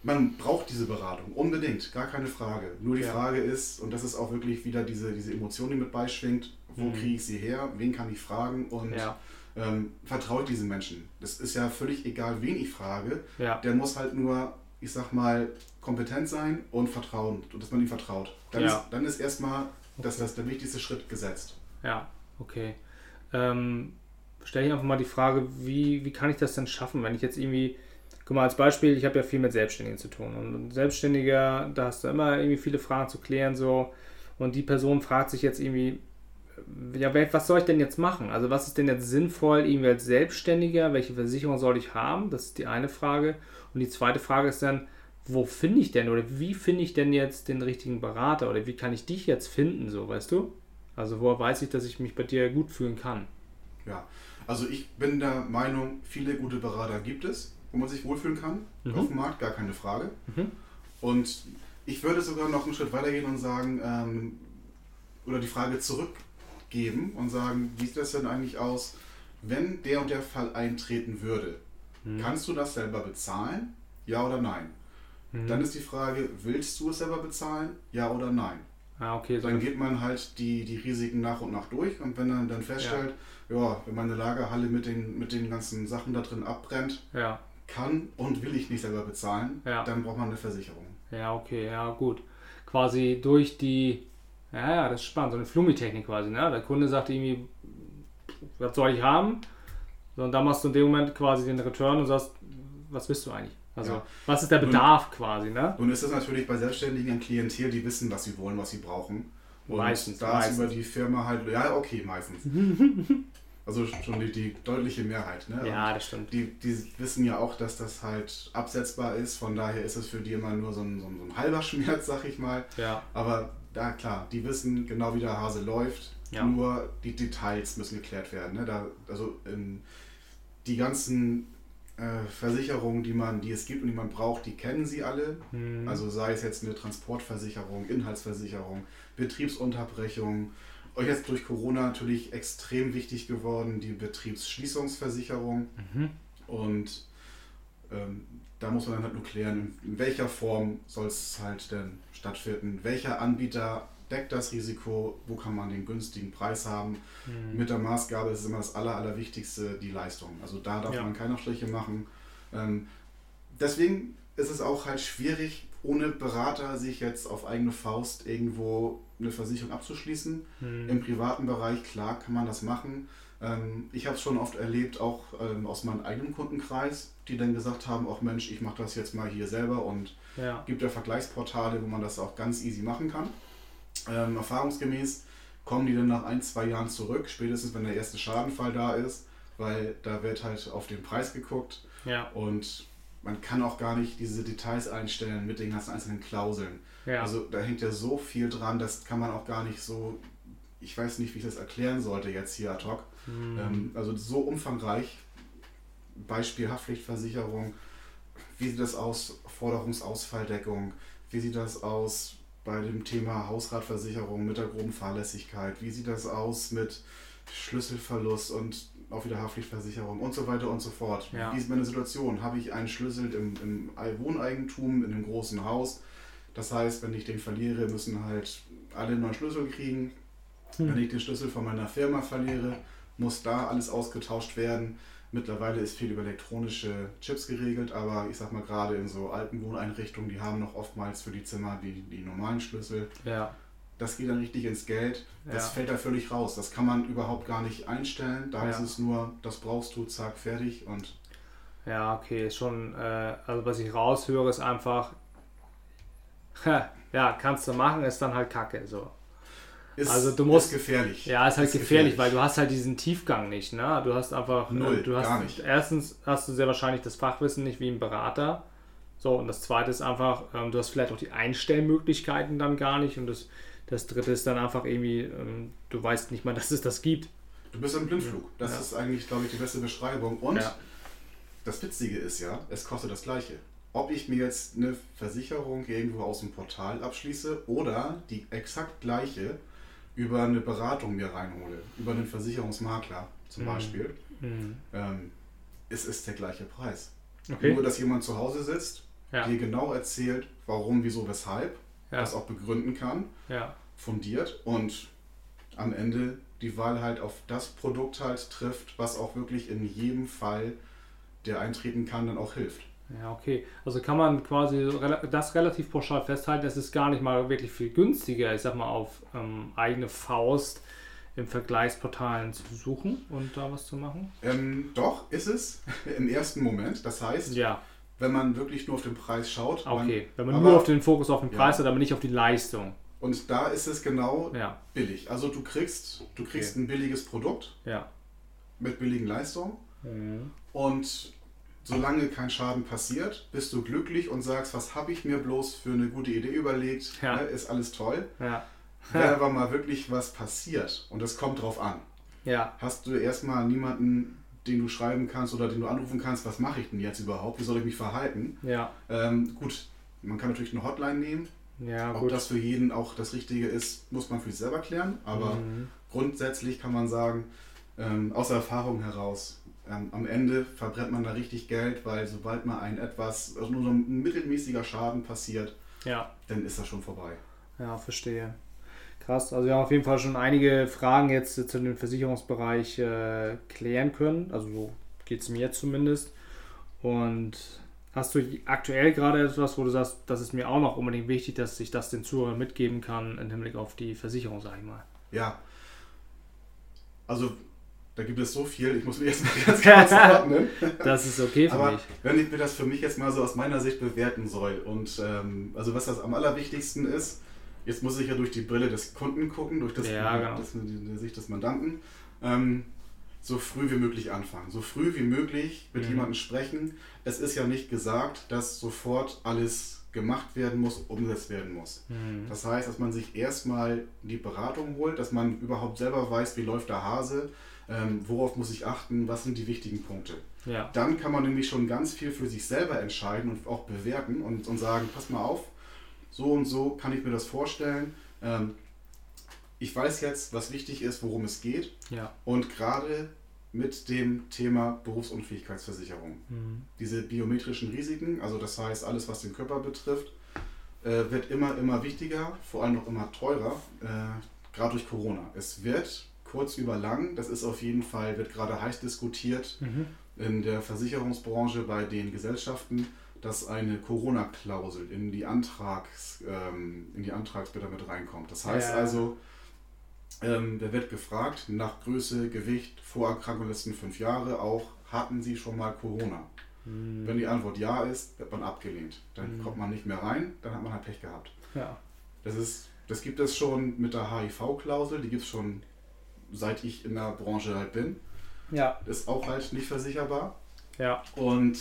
man braucht diese Beratung, unbedingt, gar keine Frage. Nur die ja. Frage ist, und das ist auch wirklich wieder diese, diese Emotion, die mit beischwingt, wo mhm. kriege ich sie her, wen kann ich fragen und ja ähm, vertraut diesen Menschen. Das ist ja völlig egal, wen ich frage. Ja. Der muss halt nur, ich sag mal, kompetent sein und vertrauen, dass man ihm vertraut. Dann, ist, dann ist erstmal das, das der wichtigste Schritt gesetzt. Ja, okay. Ähm, Stelle ich einfach mal die Frage, wie, wie kann ich das denn schaffen, wenn ich jetzt irgendwie, guck mal als Beispiel, ich habe ja viel mit Selbstständigen zu tun und Selbstständiger, da hast du immer irgendwie viele Fragen zu klären so und die Person fragt sich jetzt irgendwie, ja, was soll ich denn jetzt machen? Also was ist denn jetzt sinnvoll, irgendwie als Selbstständiger, welche Versicherung soll ich haben? Das ist die eine Frage. Und die zweite Frage ist dann, wo finde ich denn oder wie finde ich denn jetzt den richtigen Berater oder wie kann ich dich jetzt finden, so weißt du? Also woher weiß ich, dass ich mich bei dir gut fühlen kann? Ja, also ich bin der Meinung, viele gute Berater gibt es, wo man sich wohlfühlen kann mhm. auf dem Markt, gar keine Frage. Mhm. Und ich würde sogar noch einen Schritt weitergehen und sagen, ähm, oder die Frage zurück geben und sagen, wie sieht das denn eigentlich aus, wenn der und der Fall eintreten würde? Hm. Kannst du das selber bezahlen? Ja oder nein? Hm. Dann ist die Frage, willst du es selber bezahlen? Ja oder nein? Ah, okay, so dann geht man halt die, die Risiken nach und nach durch und wenn man dann feststellt, ja, ja wenn meine Lagerhalle mit den, mit den ganzen Sachen da drin abbrennt, ja. Kann und will ich nicht selber bezahlen, ja. dann braucht man eine Versicherung. Ja, okay, ja gut. Quasi durch die ja, ja, das ist spannend. So eine Flummi-Technik quasi. Ne? Der Kunde sagt irgendwie, was soll ich haben? Und dann machst du in dem Moment quasi den Return und sagst, was willst du eigentlich? Also, ja. was ist der Bedarf nun, quasi? Ne? Nun ist es natürlich bei Selbstständigen ein Klientel, die wissen, was sie wollen, was sie brauchen. Und meistens. Da meistens. ist über die Firma halt, ja, okay, meistens. also schon die, die deutliche Mehrheit. Ne? Ja, das stimmt. Die, die wissen ja auch, dass das halt absetzbar ist. Von daher ist es für die immer nur so ein, so ein, so ein halber Schmerz, sag ich mal. Ja. Aber da klar, die wissen genau, wie der Hase läuft. Ja. Nur die Details müssen geklärt werden. Ne? Da, also in, die ganzen äh, Versicherungen, die man, die es gibt und die man braucht, die kennen sie alle. Mhm. Also sei es jetzt eine Transportversicherung, Inhaltsversicherung, Betriebsunterbrechung. Euch jetzt durch Corona natürlich extrem wichtig geworden, die Betriebsschließungsversicherung. Mhm. Und ähm, da muss man dann halt nur klären, in welcher Form soll es halt denn stattfinden, welcher Anbieter deckt das Risiko, wo kann man den günstigen Preis haben. Mhm. Mit der Maßgabe ist immer das Aller, Allerwichtigste die Leistung. Also da darf ja. man keine Striche machen. Ähm, deswegen ist es auch halt schwierig, ohne Berater sich jetzt auf eigene Faust irgendwo eine Versicherung abzuschließen. Mhm. Im privaten Bereich, klar, kann man das machen. Ähm, ich habe es schon oft erlebt, auch ähm, aus meinem eigenen Kundenkreis, die dann gesagt haben, auch Mensch, ich mache das jetzt mal hier selber und ja. gibt ja Vergleichsportale, wo man das auch ganz easy machen kann. Ähm, erfahrungsgemäß kommen die dann nach ein, zwei Jahren zurück, spätestens wenn der erste Schadenfall da ist, weil da wird halt auf den Preis geguckt ja. und man kann auch gar nicht diese Details einstellen mit den ganzen einzelnen Klauseln. Ja. Also da hängt ja so viel dran, das kann man auch gar nicht so, ich weiß nicht, wie ich das erklären sollte jetzt hier ad hoc. Mhm. Ähm, also so umfangreich. Beispiel Haftpflichtversicherung. Wie sieht das aus? Forderungsausfalldeckung. Wie sieht das aus bei dem Thema Hausratversicherung mit der groben Fahrlässigkeit? Wie sieht das aus mit Schlüsselverlust und auch wieder Haftpflichtversicherung und so weiter und so fort? Ja. Wie ist meine Situation? Habe ich einen Schlüssel im, im Wohneigentum, in einem großen Haus? Das heißt, wenn ich den verliere, müssen halt alle einen neuen Schlüssel kriegen. Hm. Wenn ich den Schlüssel von meiner Firma verliere, muss da alles ausgetauscht werden. Mittlerweile ist viel über elektronische Chips geregelt, aber ich sag mal gerade in so alten Wohneinrichtungen, die haben noch oftmals für die Zimmer die, die normalen Schlüssel. Ja. Das geht dann richtig ins Geld. Das ja. fällt da völlig raus. Das kann man überhaupt gar nicht einstellen. Da ja. ist es nur, das brauchst du, zack, fertig und. Ja, okay, schon, äh, also was ich raushöre, ist einfach, ja, kannst du machen, ist dann halt Kacke. So. Ist, also du musst ist gefährlich. Ja, ist halt ist gefährlich, gefährlich, weil du hast halt diesen Tiefgang nicht. Ne? Du hast einfach äh, null. Du hast, gar nicht. Erstens hast du sehr wahrscheinlich das Fachwissen nicht wie ein Berater. So und das Zweite ist einfach, ähm, du hast vielleicht auch die Einstellmöglichkeiten dann gar nicht und das, das Dritte ist dann einfach irgendwie, ähm, du weißt nicht mal, dass es das gibt. Du bist im Blindflug. Das ja. ist eigentlich, glaube ich, die beste Beschreibung. Und ja. das Witzige ist ja, es kostet das Gleiche ob ich mir jetzt eine Versicherung irgendwo aus dem Portal abschließe oder die exakt gleiche über eine Beratung mir reinhole, über einen Versicherungsmakler zum mhm. Beispiel, mhm. Ähm, es ist der gleiche Preis. Okay. Nur, dass jemand zu Hause sitzt, ja. dir genau erzählt, warum, wieso, weshalb, ja. das auch begründen kann, ja. fundiert und am Ende die Wahl halt auf das Produkt halt trifft, was auch wirklich in jedem Fall, der eintreten kann, dann auch hilft. Ja, okay. Also kann man quasi das relativ pauschal festhalten, es ist gar nicht mal wirklich viel günstiger, ich sag mal, auf ähm, eigene Faust im Vergleichsportalen zu suchen und da was zu machen? Ähm, doch, ist es im ersten Moment. Das heißt, ja. Wenn man wirklich nur auf den Preis schaut. Okay, man, wenn man aber, nur auf den Fokus auf den Preis ja. hat, aber nicht auf die Leistung. Und da ist es genau ja. billig. Also du kriegst, du kriegst okay. ein billiges Produkt ja. mit billigen Leistungen. Mhm. Und solange kein Schaden passiert, bist du glücklich und sagst, was habe ich mir bloß für eine gute Idee überlegt, ja. ne, ist alles toll. Ja. Wenn aber mal wirklich was passiert und es kommt drauf an, ja. hast du erstmal niemanden, den du schreiben kannst oder den du anrufen kannst, was mache ich denn jetzt überhaupt, wie soll ich mich verhalten? Ja. Ähm, gut, man kann natürlich eine Hotline nehmen. Ja, Ob gut. das für jeden auch das Richtige ist, muss man für sich selber klären. Aber mhm. grundsätzlich kann man sagen, ähm, aus Erfahrung heraus, ähm, am Ende verbrennt man da richtig Geld, weil sobald mal ein etwas, also nur so ein mittelmäßiger Schaden passiert, ja. dann ist das schon vorbei. Ja, verstehe. Krass, also wir haben auf jeden Fall schon einige Fragen jetzt zu dem Versicherungsbereich äh, klären können. Also so geht es mir zumindest. Und hast du aktuell gerade etwas, wo du sagst, das ist mir auch noch unbedingt wichtig, dass ich das den Zuhörern mitgeben kann im Hinblick auf die Versicherung, sag ich mal? Ja. Also da gibt es so viel, ich muss mir jetzt mal ganz kurz ordnen. das ist okay für Aber mich. Wenn ich mir das für mich jetzt mal so aus meiner Sicht bewerten soll und ähm, also was das am allerwichtigsten ist, jetzt muss ich ja durch die Brille des Kunden gucken, durch das, ja, genau. das, die Sicht des Mandanten, ähm, so früh wie möglich anfangen. So früh wie möglich mit mhm. jemandem sprechen. Es ist ja nicht gesagt, dass sofort alles gemacht werden muss, umgesetzt werden muss. Mhm. Das heißt, dass man sich erstmal die Beratung holt, dass man überhaupt selber weiß, wie läuft der Hase, ähm, worauf muss ich achten, was sind die wichtigen Punkte. Ja. Dann kann man nämlich schon ganz viel für sich selber entscheiden und auch bewerten und, und sagen, pass mal auf, so und so kann ich mir das vorstellen. Ähm, ich weiß jetzt, was wichtig ist, worum es geht. Ja. Und gerade mit dem Thema Berufsunfähigkeitsversicherung. Mhm. Diese biometrischen Risiken, also das heißt alles, was den Körper betrifft, äh, wird immer, immer wichtiger, vor allem noch immer teurer, äh, gerade durch Corona. Es wird kurz über lang, das ist auf jeden Fall, wird gerade heiß diskutiert mhm. in der Versicherungsbranche bei den Gesellschaften, dass eine Corona-Klausel in die Antrags, ähm, in die Antragsblätter mit reinkommt. Das heißt ja. also, ähm, der wird gefragt nach Größe, Gewicht, Vorerkrankung letzten fünf Jahre auch, hatten Sie schon mal Corona? Mhm. Wenn die Antwort ja ist, wird man abgelehnt. Dann mhm. kommt man nicht mehr rein, dann hat man halt Pech gehabt. Ja. Das ist, das gibt es schon mit der HIV-Klausel, die gibt es schon seit ich in der Branche halt bin. Ja. Ist auch halt nicht versicherbar. Ja. Und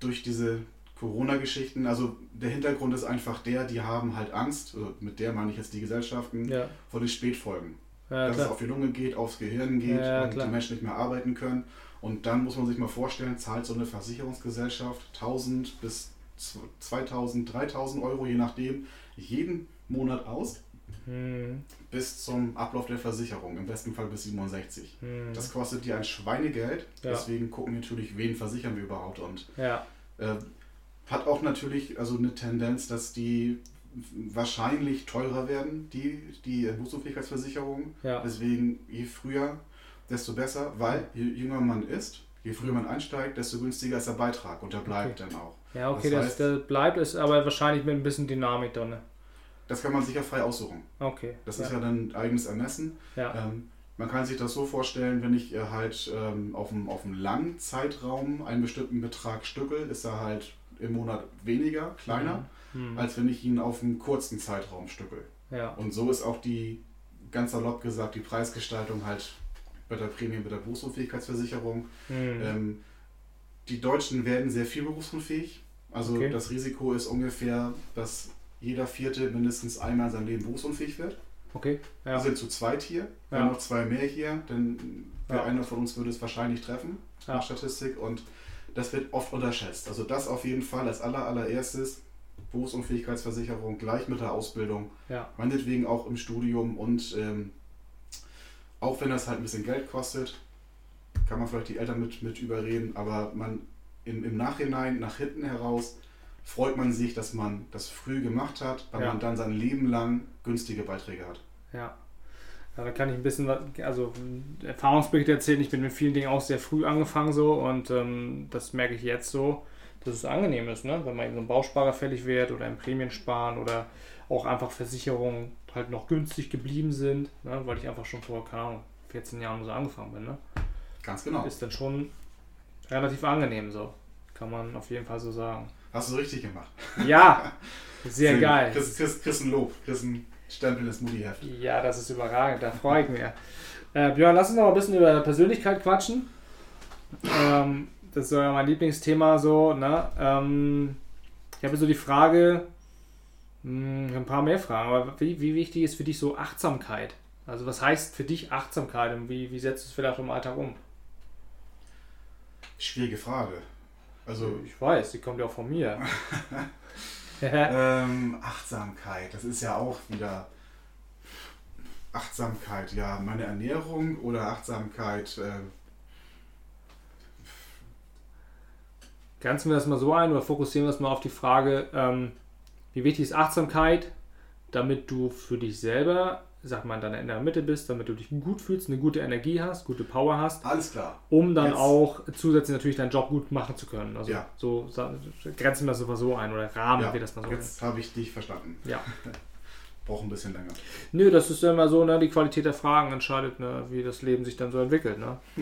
durch diese Corona-Geschichten, also der Hintergrund ist einfach der, die haben halt Angst, also mit der meine ich jetzt die Gesellschaften, ja. vor den Spätfolgen. Ja, dass klar. es auf die Lunge geht, aufs Gehirn geht ja, und klar. die Menschen nicht mehr arbeiten können. Und dann muss man sich mal vorstellen, zahlt so eine Versicherungsgesellschaft 1000 bis 2000, 3000 Euro, je nachdem, jeden Monat aus. Hm. Bis zum Ablauf der Versicherung, im besten Fall bis 67. Hm. Das kostet dir ein Schweinegeld. Ja. Deswegen gucken wir natürlich, wen versichern wir überhaupt. Und ja. äh, hat auch natürlich also eine Tendenz, dass die wahrscheinlich teurer werden, die, die Berufsunfähigkeitsversicherung. Ja. Deswegen je früher, desto besser, weil je jünger man ist, je früher man einsteigt, desto günstiger ist der Beitrag und der bleibt okay. dann auch. Ja, okay, das, heißt, das, bleibt, ist aber wahrscheinlich mit ein bisschen Dynamik drin. Ne? Das kann man sicher frei aussuchen. Okay. Das ja. ist ja dann eigenes Ermessen. Ja. Ähm, man kann sich das so vorstellen, wenn ich halt ähm, auf, einem, auf einem langen Zeitraum einen bestimmten Betrag stückel, ist er halt im Monat weniger, kleiner. Mhm hm. als wenn ich ihn auf einen kurzen Zeitraum stückel. Ja. Und so ist auch die, ganz salopp gesagt, die Preisgestaltung halt bei der Prämie, bei der Berufsunfähigkeitsversicherung. Hm. Ähm, die Deutschen werden sehr viel berufsunfähig. Also okay. das Risiko ist ungefähr, dass jeder Vierte mindestens einmal in seinem Leben berufsunfähig wird. Okay. Ja. Wir sind zu zweit hier. Wir ja. haben noch zwei mehr hier, denn ja. einer von uns würde es wahrscheinlich treffen, nach Statistik. Und das wird oft unterschätzt. Also das auf jeden Fall als aller, allererstes Berufsunfähigkeitsversicherung gleich mit der Ausbildung. Ja. Meinetwegen auch im Studium und ähm, auch wenn das halt ein bisschen Geld kostet, kann man vielleicht die Eltern mit, mit überreden, aber man im, im Nachhinein, nach hinten heraus, freut man sich, dass man das früh gemacht hat, weil ja. man dann sein Leben lang günstige Beiträge hat. Ja. ja. da kann ich ein bisschen was, also Erfahrungsberichte erzählen. Ich bin mit vielen Dingen auch sehr früh angefangen so und ähm, das merke ich jetzt so dass es angenehm ist, ne? wenn man in so einem Bausparer fällig wird oder im Prämiensparen oder auch einfach Versicherungen halt noch günstig geblieben sind, ne? weil ich einfach schon vor, keine Ahnung, 14 Jahren so angefangen bin. Ne? Ganz genau. Ist dann schon relativ angenehm so. Kann man auf jeden Fall so sagen. Hast du richtig gemacht. Ja, sehr Sehen. geil. Chris, Chris, Chris ein Lob, Chris ein Stempel ins Mutti-Heft. Ja, das ist überragend, da freue ich mich. Äh, Björn, lass uns noch ein bisschen über Persönlichkeit quatschen. Ähm, das ist ja mein Lieblingsthema so, ne? Ähm, ich habe so die Frage, mh, hm, ein paar mehr Fragen, aber wie, wie wichtig ist für dich so Achtsamkeit? Also was heißt für dich Achtsamkeit und wie, wie setzt du es vielleicht im Alltag um? Schwierige Frage. Also ich weiß, die kommt ja auch von mir. ähm, Achtsamkeit, das ist ja auch wieder Achtsamkeit, ja, meine Ernährung oder Achtsamkeit, äh, Grenzen wir das mal so ein oder fokussieren wir das mal auf die Frage, ähm, wie wichtig ist Achtsamkeit, damit du für dich selber, sag mal, in deiner inneren Mitte bist, damit du dich gut fühlst, eine gute Energie hast, gute Power hast. Alles klar. Um dann Jetzt. auch zusätzlich natürlich deinen Job gut machen zu können. Also ja. so grenzen wir das so ein oder rahmen ja. wir das mal so Jetzt habe ich dich verstanden. Ja. braucht ein bisschen länger. Nö, das ist ja immer so, ne, die Qualität der Fragen entscheidet, ne, wie das Leben sich dann so entwickelt. Ne?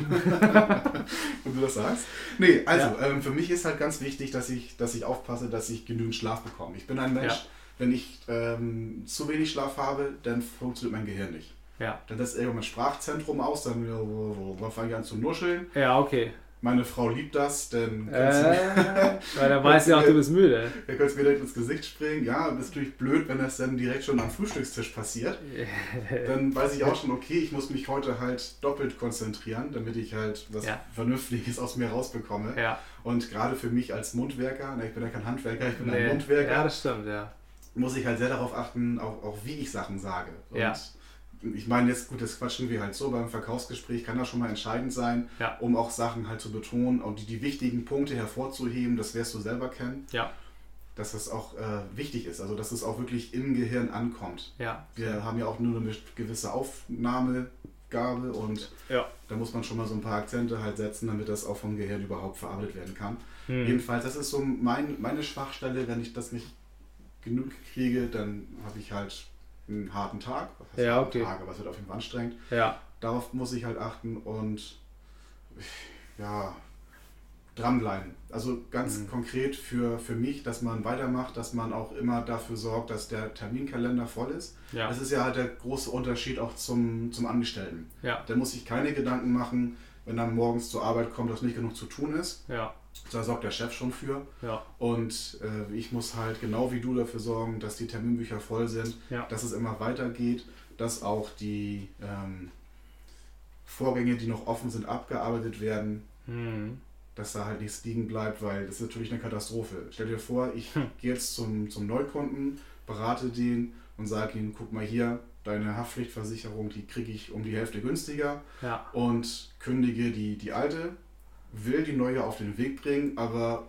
Und du das sagst? Nee, also ja. ähm, für mich ist halt ganz wichtig, dass ich, dass ich aufpasse, dass ich genügend Schlaf bekomme. Ich bin ein Mensch, ja. Wenn ich ähm, zu wenig Schlaf habe, dann funktioniert mein Gehirn nicht. Ja. Dann lässt irgendwann mein Sprachzentrum aus, dann, dann fange ich an zu nuscheln. Ja, okay. Meine Frau liebt das, denn. Äh, weil er weiß ja auch, du bist müde. Er könnte mir direkt ins Gesicht springen. Ja, ist natürlich blöd, wenn das dann direkt schon am Frühstückstisch passiert. dann weiß ich auch schon, okay, ich muss mich heute halt doppelt konzentrieren, damit ich halt was ja. Vernünftiges aus mir rausbekomme. Ja. Und gerade für mich als Mundwerker, ich bin ja kein Handwerker, ich bin nee. ein Mundwerker. Ja, das stimmt, ja. Muss ich halt sehr darauf achten, auch, auch wie ich Sachen sage. Und ja ich meine, jetzt gut, das quatschen wir halt so, beim Verkaufsgespräch kann das schon mal entscheidend sein, ja. um auch Sachen halt zu betonen und die, die wichtigen Punkte hervorzuheben, das wirst du selber kennen. Ja. Dass das auch äh, wichtig ist, also dass es auch wirklich im Gehirn ankommt. Ja. Wir haben ja auch nur eine gewisse Aufnahmegabe und ja. da muss man schon mal so ein paar Akzente halt setzen, damit das auch vom Gehirn überhaupt verarbeitet werden kann. Hm. Jedenfalls, das ist so mein, meine Schwachstelle, wenn ich das nicht genug kriege, dann habe ich halt einen harten Tag. Was heißt ja, okay. Tag, aber es wird auf jeden Fall anstrengend. Ja. Darauf muss ich halt achten und ja, dranbleiben. Also ganz mhm. konkret für, für mich, dass man weitermacht, dass man auch immer dafür sorgt, dass der Terminkalender voll ist. Ja. Das ist ja halt der große Unterschied auch zum, zum Angestellten. Ja. Der muss sich keine Gedanken machen, wenn er morgens zur Arbeit kommt, dass nicht genug zu tun ist. Ja. Da sorgt der Chef schon für. Ja. Und äh, ich muss halt genau wie du dafür sorgen, dass die Terminbücher voll sind, ja. dass es immer weitergeht, dass auch die ähm, Vorgänge, die noch offen sind, abgearbeitet werden. Mhm. dass da halt nichts liegen bleibt, weil das ist natürlich eine Katastrophe. Stell dir vor, ich hm. gehe jetzt zum, zum Neukunden, berate den und sage ihm, guck mal hier, deine Haftpflichtversicherung, die kriege ich um die Hälfte günstiger ja. und kündige die, die alte, will die neue auf den Weg bringen, aber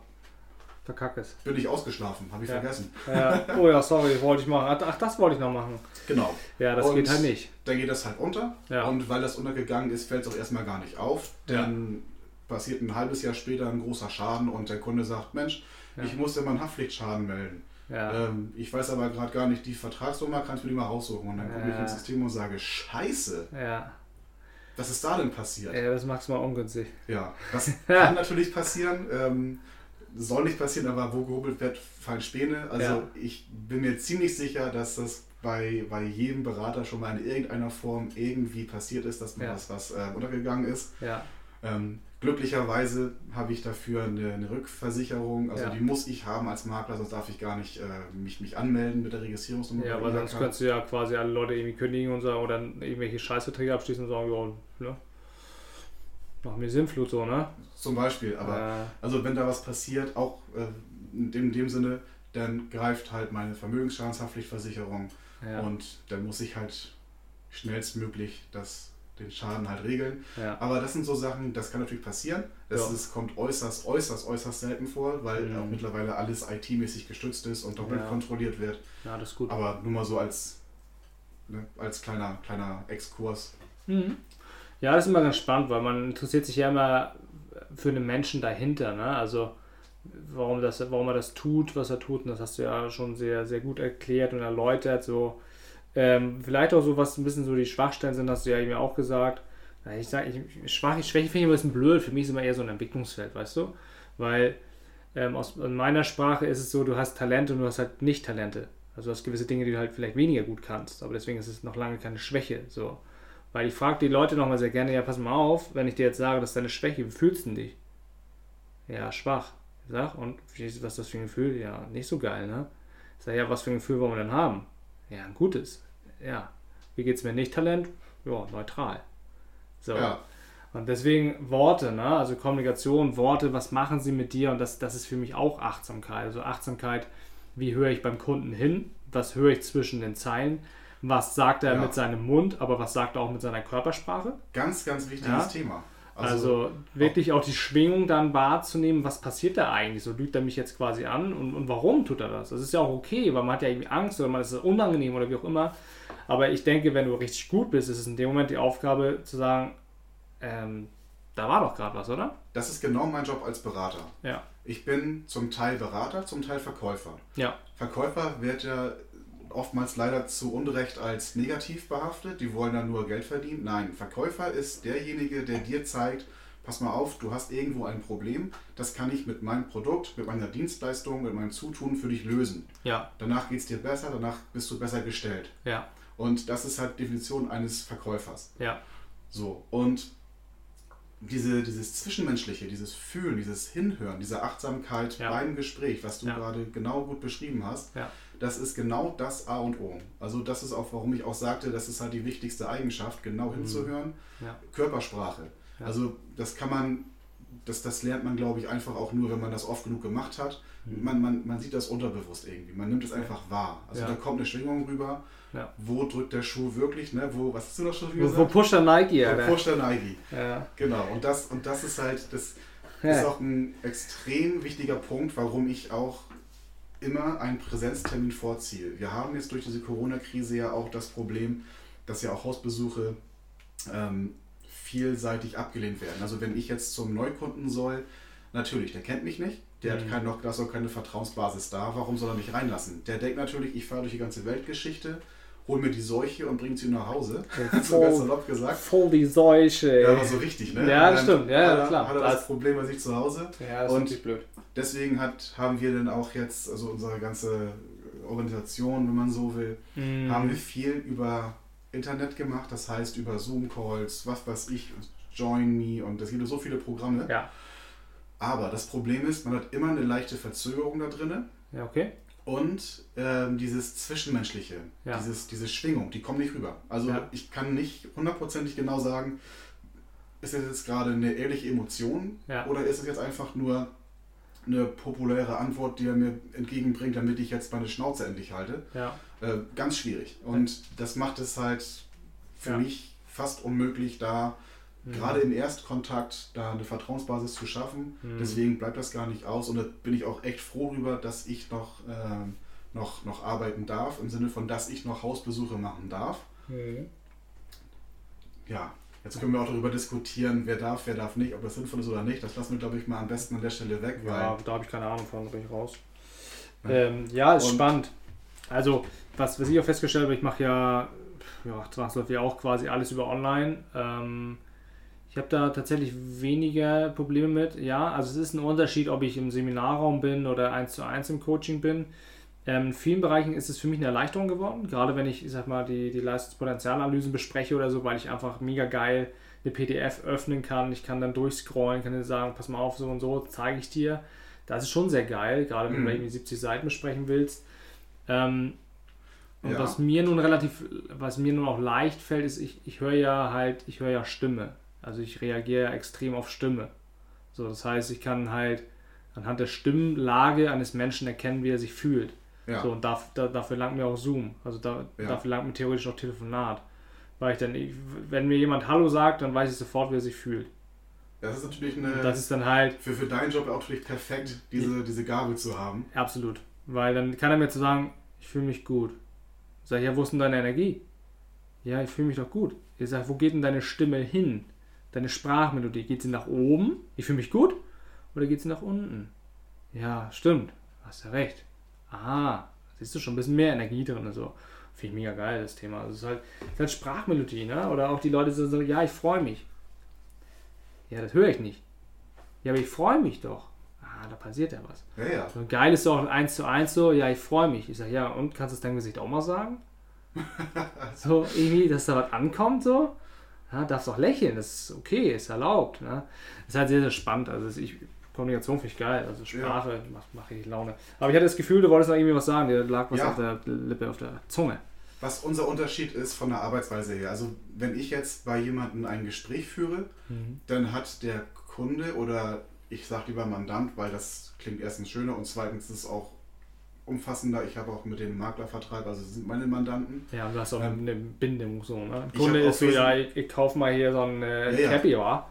verkack es. Bin ich ausgeschlafen, habe ich ja. vergessen. Ja. Oh ja, sorry, wollte ich machen. Ach, das wollte ich noch machen. Genau. Ja, das und geht halt nicht. Dann geht das halt unter. Ja. Und weil das untergegangen ist, fällt es auch erstmal gar nicht auf. Dann passiert ein halbes Jahr später ein großer Schaden und der Kunde sagt, Mensch, ich muss ja mal einen Haftpflichtschaden melden. Ähm, ich weiß aber gerade gar nicht die Vertragsnummer, kannst du mir die mal raussuchen? Und dann gucke ich ins System und sage, scheiße. Ja. Was ist da denn passiert? Ja, das magst du mal ungünstig. Ja, das kann natürlich passieren. Ähm, soll nicht passieren, aber wo gehobelt wird, fallen Späne. Also ja. ich bin mir ziemlich sicher, dass das bei, bei jedem Berater schon mal in irgendeiner Form irgendwie passiert ist, dass mir ja. was, was äh, untergegangen ist. Ja. Ähm, glücklicherweise habe ich dafür eine, eine Rückversicherung, also ja. die muss ich haben als Makler, sonst darf ich gar nicht äh, mich, mich anmelden mit der Registrierungsnummer. Ja, aber sonst könntest du ja quasi alle Leute irgendwie kündigen und sagen, oder irgendwelche Scheißverträge abschließen und sagen, ja, ne? Mach mir Sinnflut so, ne? Zum Beispiel, aber äh. also wenn da was passiert, auch äh, in, dem, in dem Sinne, dann greift halt meine Vermögensschadenshaftpflichtversicherung ja. und dann muss ich halt schnellstmöglich das, den Schaden halt regeln. Ja. Aber das sind so Sachen, das kann natürlich passieren. Das ja. ist, kommt äußerst, äußerst, äußerst selten vor, weil mhm. auch mittlerweile alles IT-mäßig gestützt ist und doppelt kontrolliert wird. Ja, das ist gut. Aber nur mal so als, ne, als kleiner, kleiner Exkurs. Mhm. Ja, das ist immer ganz spannend, weil man interessiert sich ja immer für den Menschen dahinter. Ne? Also warum, das, warum er das tut, was er tut. Und das hast du ja schon sehr, sehr gut erklärt und erläutert. So, ähm, vielleicht auch so, was ein bisschen so die Schwachstellen sind, hast du ja eben auch gesagt. Ich sage, ich, Schwach, Schwäche finde ich ein bisschen blöd. Für mich ist immer eher so ein Entwicklungsfeld, weißt du? Weil ähm, aus in meiner Sprache ist es so, du hast Talente und du hast halt nicht Talente. Also du hast gewisse Dinge, die du halt vielleicht weniger gut kannst. Aber deswegen ist es noch lange keine Schwäche. So. Weil ich frage die Leute nochmal sehr gerne, ja, pass mal auf, wenn ich dir jetzt sage, das ist deine Schwäche, wie fühlst du dich? Ja, schwach. Ich sag, und was ist das für ein Gefühl? Ja, nicht so geil, ne? Ich sage, ja, was für ein Gefühl wollen wir denn haben? Ja, ein gutes. Ja. Wie geht's mir nicht Talent? Ja, neutral. So. Ja. Und deswegen Worte, ne? also Kommunikation, Worte, was machen sie mit dir? Und das, das ist für mich auch Achtsamkeit. Also Achtsamkeit, wie höre ich beim Kunden hin? Was höre ich zwischen den Zeilen? was sagt er ja. mit seinem Mund, aber was sagt er auch mit seiner Körpersprache. Ganz, ganz wichtiges ja. Thema. Also, also, wirklich auch die Schwingung dann wahrzunehmen, was passiert da eigentlich? So lügt er mich jetzt quasi an und, und warum tut er das? Das ist ja auch okay, weil man hat ja irgendwie Angst oder man ist unangenehm oder wie auch immer. Aber ich denke, wenn du richtig gut bist, ist es in dem Moment die Aufgabe zu sagen, ähm, da war doch gerade was, oder? Das ist genau mein Job als Berater. Ja. Ich bin zum Teil Berater, zum Teil Verkäufer. Ja. Verkäufer wird ja oftmals leider zu Unrecht als negativ behaftet. Die wollen dann nur Geld verdienen. Nein, Verkäufer ist derjenige, der dir zeigt, pass mal auf, du hast irgendwo ein Problem, das kann ich mit meinem Produkt, mit meiner Dienstleistung, mit meinem Zutun für dich lösen. Ja. Danach geht es dir besser, danach bist du besser gestellt. Ja. Und das ist halt Definition eines Verkäufers. Ja. So, und diese, dieses Zwischenmenschliche, dieses Fühlen, dieses Hinhören, diese Achtsamkeit ja. beim Gespräch, was du ja. gerade genau gut beschrieben hast, ja das ist genau das A und O. Also das ist auch, warum ich auch sagte, das ist halt die wichtigste Eigenschaft, genau mhm. hinzuhören. Ja. Körpersprache. Ja. Also das kann man, das, das lernt man, glaube ich, einfach auch nur, wenn man das oft genug gemacht hat. Mhm. Man, man, man sieht das unterbewusst irgendwie. Man nimmt es einfach wahr. Also ja. da kommt eine Schwingung rüber. Ja. Wo drückt der Schuh wirklich? Ne? Wo, was hast du noch schon gesagt? Wo, wo pusht der Nike? Wo pusht der Nike. Ja. Genau. Und das, und das ist halt, das ist auch ein extrem wichtiger Punkt, warum ich auch immer einen Präsenztermin vorziehe. Wir haben jetzt durch diese Corona-Krise ja auch das Problem, dass ja auch Hausbesuche ähm, vielseitig abgelehnt werden. Also wenn ich jetzt zum Neukunden soll, natürlich, der kennt mich nicht, der mhm. hat kein, noch, da ist auch keine Vertrauensbasis da, warum soll er mich reinlassen? Der denkt natürlich, ich fahre durch die ganze Weltgeschichte, hol mir die Seuche und bring sie nach Hause. Ja, so ganz salopp gesagt. Voll die Seuche. Ja, aber so richtig, ne? Ja, das stimmt. Ja, hat, klar. Hat er das Problem bei sich zu Hause. Ja, das und ist blöd. Deswegen hat, haben wir dann auch jetzt, also unsere ganze Organisation, wenn man so will, mm. haben wir viel über Internet gemacht. Das heißt über Zoom-Calls, was weiß ich, Join Me und es gibt so viele Programme. Ja. Aber das Problem ist, man hat immer eine leichte Verzögerung da drin. Ja, okay und ähm, dieses Zwischenmenschliche, ja. dieses, diese Schwingung, die kommt nicht rüber. Also ja. ich kann nicht hundertprozentig genau sagen, ist das jetzt gerade eine ehrliche Emotion ja. oder ist es jetzt einfach nur eine populäre Antwort, die er mir entgegenbringt, damit ich jetzt meine Schnauze endlich halte? Äh, ganz schwierig. Und das macht es halt für mich fast unmöglich, da mhm. gerade im Erstkontakt da eine Vertrauensbasis zu schaffen. Mhm. Deswegen bleibt das gar nicht aus und da bin ich auch echt froh darüber, dass ich noch, äh, noch, noch arbeiten darf, im Sinne von, dass ich noch Hausbesuche machen darf. Mhm. Ja, jetzt können wir auch darüber diskutieren, wer darf, wer darf nicht, ob das sinnvoll ist oder nicht. Das lassen wir, glaube ich, mal am besten an der Stelle weg. Ja, da habe ich keine Ahnung von, bin ich raus. Ja, ähm, ja ist und spannend. Also, was, was ich auch festgestellt habe, ich mache ja, ja zwangsläufig auch quasi alles über online. Ähm, ich habe da tatsächlich weniger Probleme mit. Ja, also es ist ein Unterschied, ob ich im Seminarraum bin oder eins zu eins im Coaching bin. Ähm, in vielen Bereichen ist es für mich eine Erleichterung geworden, gerade wenn ich, ich sag mal, die, die Leistungspotenzialanalysen bespreche oder so, weil ich einfach mega geil eine PDF öffnen kann. Ich kann dann durchscrollen, kann dann sagen, pass mal auf, so und so zeige ich dir. Das ist schon sehr geil, gerade wenn mhm. du irgendwie 70 Seiten besprechen willst. Ähm, und ja. was mir nun relativ, was mir nun auch leicht fällt, ist, ich, ich höre ja halt, ich höre ja Stimme. Also ich reagiere ja extrem auf Stimme. So, das heißt, ich kann halt anhand der Stimmlage eines Menschen erkennen, wie er sich fühlt. Ja. So, und da, da, dafür langt mir auch Zoom. Also da, ja. dafür langt mir theoretisch auch Telefonat. Weil ich dann, wenn mir jemand Hallo sagt, dann weiß ich sofort, wie er sich fühlt. Das ist natürlich eine. Das ist dann halt. Für, für deinen Job auch natürlich perfekt, diese, diese Gabel zu haben. Absolut. Weil dann kann er mir zu sagen, ich fühle mich gut. Sag ich, ja, wo ist denn deine Energie? Ja, ich fühle mich doch gut. Ich sage, wo geht denn deine Stimme hin? Deine Sprachmelodie, geht sie nach oben? Ich fühle mich gut? Oder geht sie nach unten? Ja, stimmt. Hast ja recht. Ah, siehst du schon ein bisschen mehr Energie drin und so. Finde ich mega geil, das Thema. Also es ist halt, ist halt Sprachmelodie, ne? Oder auch die Leute so, ja, ich freue mich. Ja, das höre ich nicht. Ja, aber ich freue mich doch. Ah, da passiert ja was. Ja, ja. Und geil ist auch eins zu eins so, ja, ich freue mich. Ich sage, ja, und kannst du es deinem Gesicht auch mal sagen? so, irgendwie, dass da was ankommt, so. Ja, darfst auch lächeln, das ist okay, ist erlaubt. Ne? Das ist halt sehr, sehr spannend. Also ich, Kommunikation finde ich geil. Also Sprache ja. macht, macht richtig Laune. Aber ich hatte das Gefühl, du wolltest noch irgendwie was sagen. Dir lag was ja. auf der Lippe, auf der Zunge. Was unser Unterschied ist von der Arbeitsweise her. Also wenn ich jetzt bei jemandem ein Gespräch führe, mhm. dann hat der Kunde oder ich sage lieber Mandant, weil das klingt erstens schöner und zweitens ist es auch umfassender. Ich habe auch mit dem Maklervertrag, also sind meine Mandanten. Ja, und du hast auch ähm, eine Bindung so. Ne? Kunde ist so, ja, ich, ich kaufe mal hier so ein äh, ja, Cappy, ja.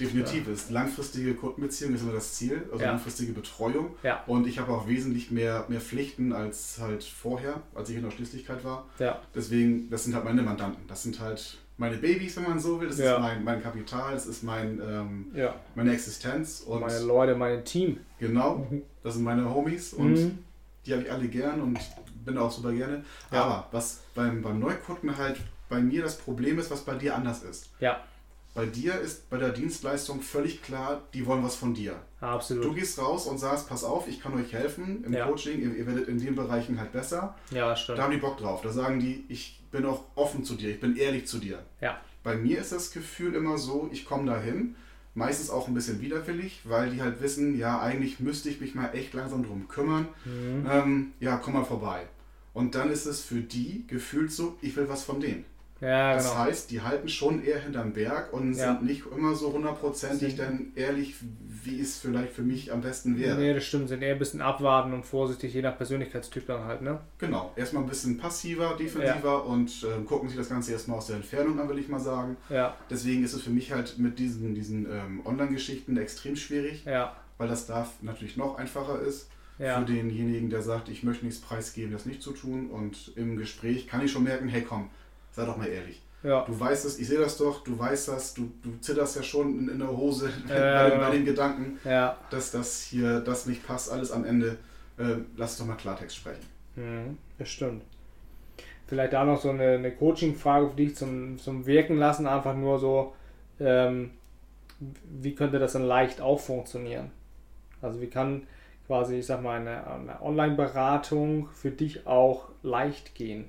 Definitiv ist langfristige Kundenbeziehung ist immer das Ziel, also ja. langfristige Betreuung. Ja. Und ich habe auch wesentlich mehr, mehr Pflichten als halt vorher, als ich in der Schließlichkeit war. Ja. Deswegen, das sind halt meine Mandanten. Das sind halt meine Babys, wenn man so will. Das ist mein, mein Kapital, das ist mein, ähm, meine Existenz. Und meine Leute, mein Team. Genau, mhm. das sind meine Homies und mhm. Die habe ich alle gern und bin auch super gerne. Ja. Aber was beim, beim Neukunden halt bei mir das Problem ist, was bei dir anders ist. Ja. Bei dir ist bei der Dienstleistung völlig klar, die wollen was von dir. Absolut. Du gehst raus und sagst, pass auf, ich kann euch helfen im ja. Coaching, ihr, ihr, werdet in den Bereichen halt besser. Ja, stimmt. Da haben die Bock drauf. Da sagen die, ich bin auch offen zu dir, ich bin ehrlich zu dir. Ja. Bei mir ist das Gefühl immer so, ich komme dahin, meistens auch ein bisschen widerwillig, weil die halt wissen, ja, eigentlich müsste ich mich mal echt langsam drum kümmern. Mhm. Ähm, ja, komm mal vorbei. Und dann ist es für die gefühlt so, ich will was von denen. Ja, das genau. heißt, die halten schon eher hinterm Berg und ja. sind nicht immer so hundertprozentig dann ehrlich, wie es vielleicht für mich am besten wäre. Nee, das stimmt, sind eher ein bisschen abwarten und vorsichtig, je nach Persönlichkeitstyp dann halt, ne? Genau, erstmal ein bisschen passiver, defensiver ja. und äh, gucken sich das Ganze erstmal aus der Entfernung an, will ich mal sagen. Ja. Deswegen ist es für mich halt mit diesen, diesen ähm, Online-Geschichten extrem schwierig, ja. weil das da natürlich noch einfacher ist. Ja. Für denjenigen, der sagt, ich möchte nichts preisgeben, das nicht zu tun. Und im Gespräch kann ich schon merken, hey komm, sei doch mal ehrlich. Ja. Du weißt es, ich sehe das doch, du weißt das, du, du zitterst ja schon in, in der Hose bei, den, bei, den, Gedanken, ja. dass das hier, das nicht passt, alles am Ende. Äh, lass doch mal Klartext sprechen. Mhm, das stimmt. Vielleicht da noch so eine, eine Coaching-Frage für dich zum, zum Wirken lassen, einfach nur so, ähm, wie könnte das dann leicht auch funktionieren? Also wie kann quasi, ich sag mal, eine, eine Online-Beratung für dich auch leicht gehen?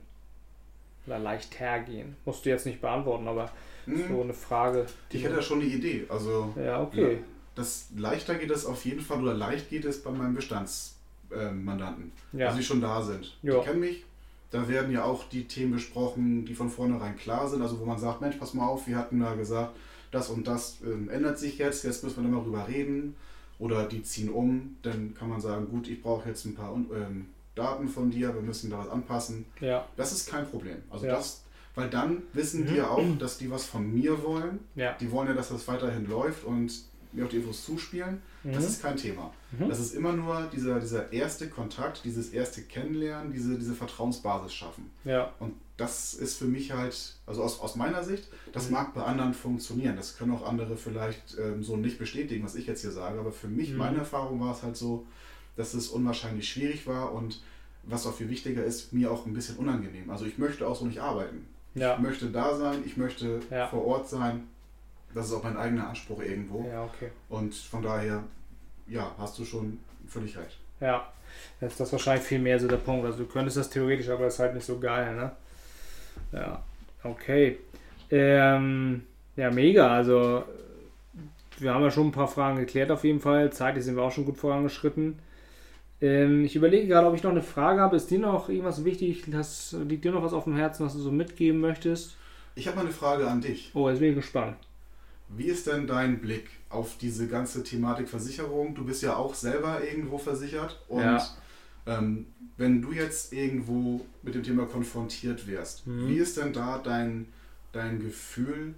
Oder leicht hergehen? Musst du jetzt nicht beantworten, aber hm. so eine Frage. Ich hätte ja schon eine Idee. Also, ja, okay. Ja, das leichter geht es auf jeden Fall oder leicht geht es bei meinen Bestandsmandanten, äh, ja. die schon da sind. Ja. Die kennen mich. Da werden ja auch die Themen besprochen, die von vornherein klar sind. Also wo man sagt, Mensch, pass mal auf, wir hatten da gesagt, das und das ähm, ändert sich jetzt, jetzt müssen wir darüber reden oder die ziehen um, dann kann man sagen, gut, ich brauche jetzt ein paar ähm, Daten von dir, wir müssen da was anpassen. Ja. Das ist kein Problem. Also ja. das, weil dann wissen mhm. die auch, dass die was von mir wollen. Ja. Die wollen ja, dass das weiterhin läuft und mir auch die Infos zuspielen. Mhm. Das ist kein Thema. Mhm. Das ist immer nur dieser, dieser erste Kontakt, dieses erste Kennenlernen, diese, diese Vertrauensbasis schaffen. Ja. Und das ist für mich halt, also aus, aus meiner Sicht, das mhm. mag bei anderen funktionieren. Das können auch andere vielleicht ähm, so nicht bestätigen, was ich jetzt hier sage. Aber für mich, mhm. meine Erfahrung war es halt so, dass es unwahrscheinlich schwierig war und was auch viel wichtiger ist, mir auch ein bisschen unangenehm. Also ich möchte auch so nicht arbeiten. Ja. Ich möchte da sein, ich möchte ja. vor Ort sein. Das ist auch mein eigener Anspruch irgendwo. Ja, okay. Und von daher, ja, hast du schon völlig recht. Ja, das ist das wahrscheinlich viel mehr so der Punkt. Also du könntest das theoretisch, aber das ist halt nicht so geil, ne? Ja, okay. Ähm, ja, mega. Also wir haben ja schon ein paar Fragen geklärt auf jeden Fall. Zeitlich sind wir auch schon gut vorangeschritten. Ähm, ich überlege gerade, ob ich noch eine Frage habe. Ist dir noch irgendwas wichtig? Das, liegt dir noch was auf dem Herzen, was du so mitgeben möchtest? Ich habe mal eine Frage an dich. Oh, jetzt bin ich gespannt. Wie ist denn dein Blick auf diese ganze Thematik Versicherung? Du bist ja auch selber irgendwo versichert und ja. ähm, wenn du jetzt irgendwo mit dem Thema konfrontiert wirst, mhm. wie ist denn da dein, dein Gefühl?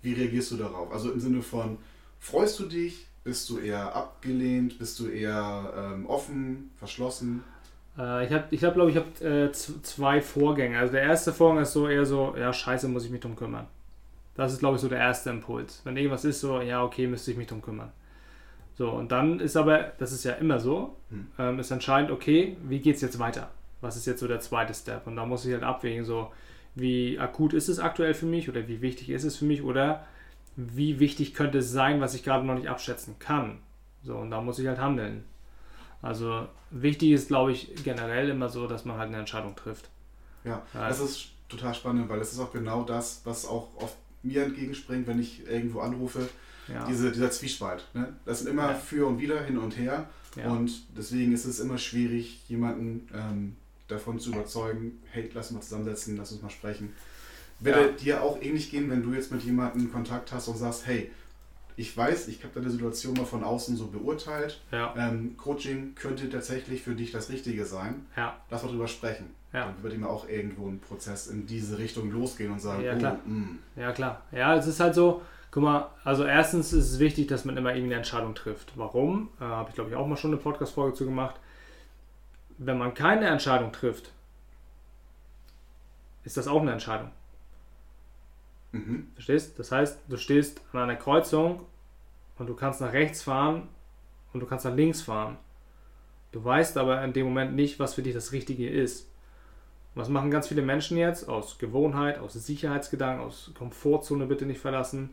Wie reagierst du darauf? Also im Sinne von, freust du dich? Bist du eher abgelehnt? Bist du eher ähm, offen, verschlossen? Äh, ich habe, ich hab, glaube ich, habe äh, zwei Vorgänge. Also der erste Vorgang ist so eher so, ja, scheiße, muss ich mich drum kümmern. Das ist, glaube ich, so der erste Impuls. Wenn irgendwas ist, so, ja, okay, müsste ich mich drum kümmern. So, und dann ist aber, das ist ja immer so, hm. ähm, ist entscheidend, okay, wie geht es jetzt weiter? Was ist jetzt so der zweite Step? Und da muss ich halt abwägen, so, wie akut ist es aktuell für mich oder wie wichtig ist es für mich oder wie wichtig könnte es sein, was ich gerade noch nicht abschätzen kann. So, und da muss ich halt handeln. Also wichtig ist, glaube ich, generell immer so, dass man halt eine Entscheidung trifft. Ja, ja, das ist total spannend, weil es ist auch genau das, was auch oft mir entgegenspringt, wenn ich irgendwo anrufe. Ja. Diese, dieser Zwiespalt. Ne? Das sind immer ja. für und wieder, hin und her. Und deswegen ist es immer schwierig, jemanden ähm, davon zu überzeugen, hey, lass uns mal zusammensetzen, lass uns mal sprechen. Würde ja. dir auch ähnlich gehen, wenn du jetzt mit jemandem Kontakt hast und sagst, hey, ich weiß, ich habe deine Situation mal von außen so beurteilt. Ja. Ähm, Coaching könnte tatsächlich für dich das Richtige sein. Ja. Lass mal drüber sprechen. Ja. Dann würde ihm auch irgendwo ein Prozess in diese Richtung losgehen und sagen, ja, klar. Oh, mm. ja klar. Ja, es ist halt so, guck mal, also erstens ist es wichtig, dass man immer irgendeine Entscheidung trifft. Warum? Äh, habe ich glaube ich auch mal schon eine Podcast-Folge zu gemacht. Wenn man keine Entscheidung trifft, ist das auch eine Entscheidung. Mhm. Verstehst? Das heißt, du stehst an einer Kreuzung und du kannst nach rechts fahren und du kannst nach links fahren. Du weißt aber in dem Moment nicht, was für dich das Richtige ist. Was machen ganz viele Menschen jetzt? Aus Gewohnheit, aus Sicherheitsgedanken, aus Komfortzone bitte nicht verlassen.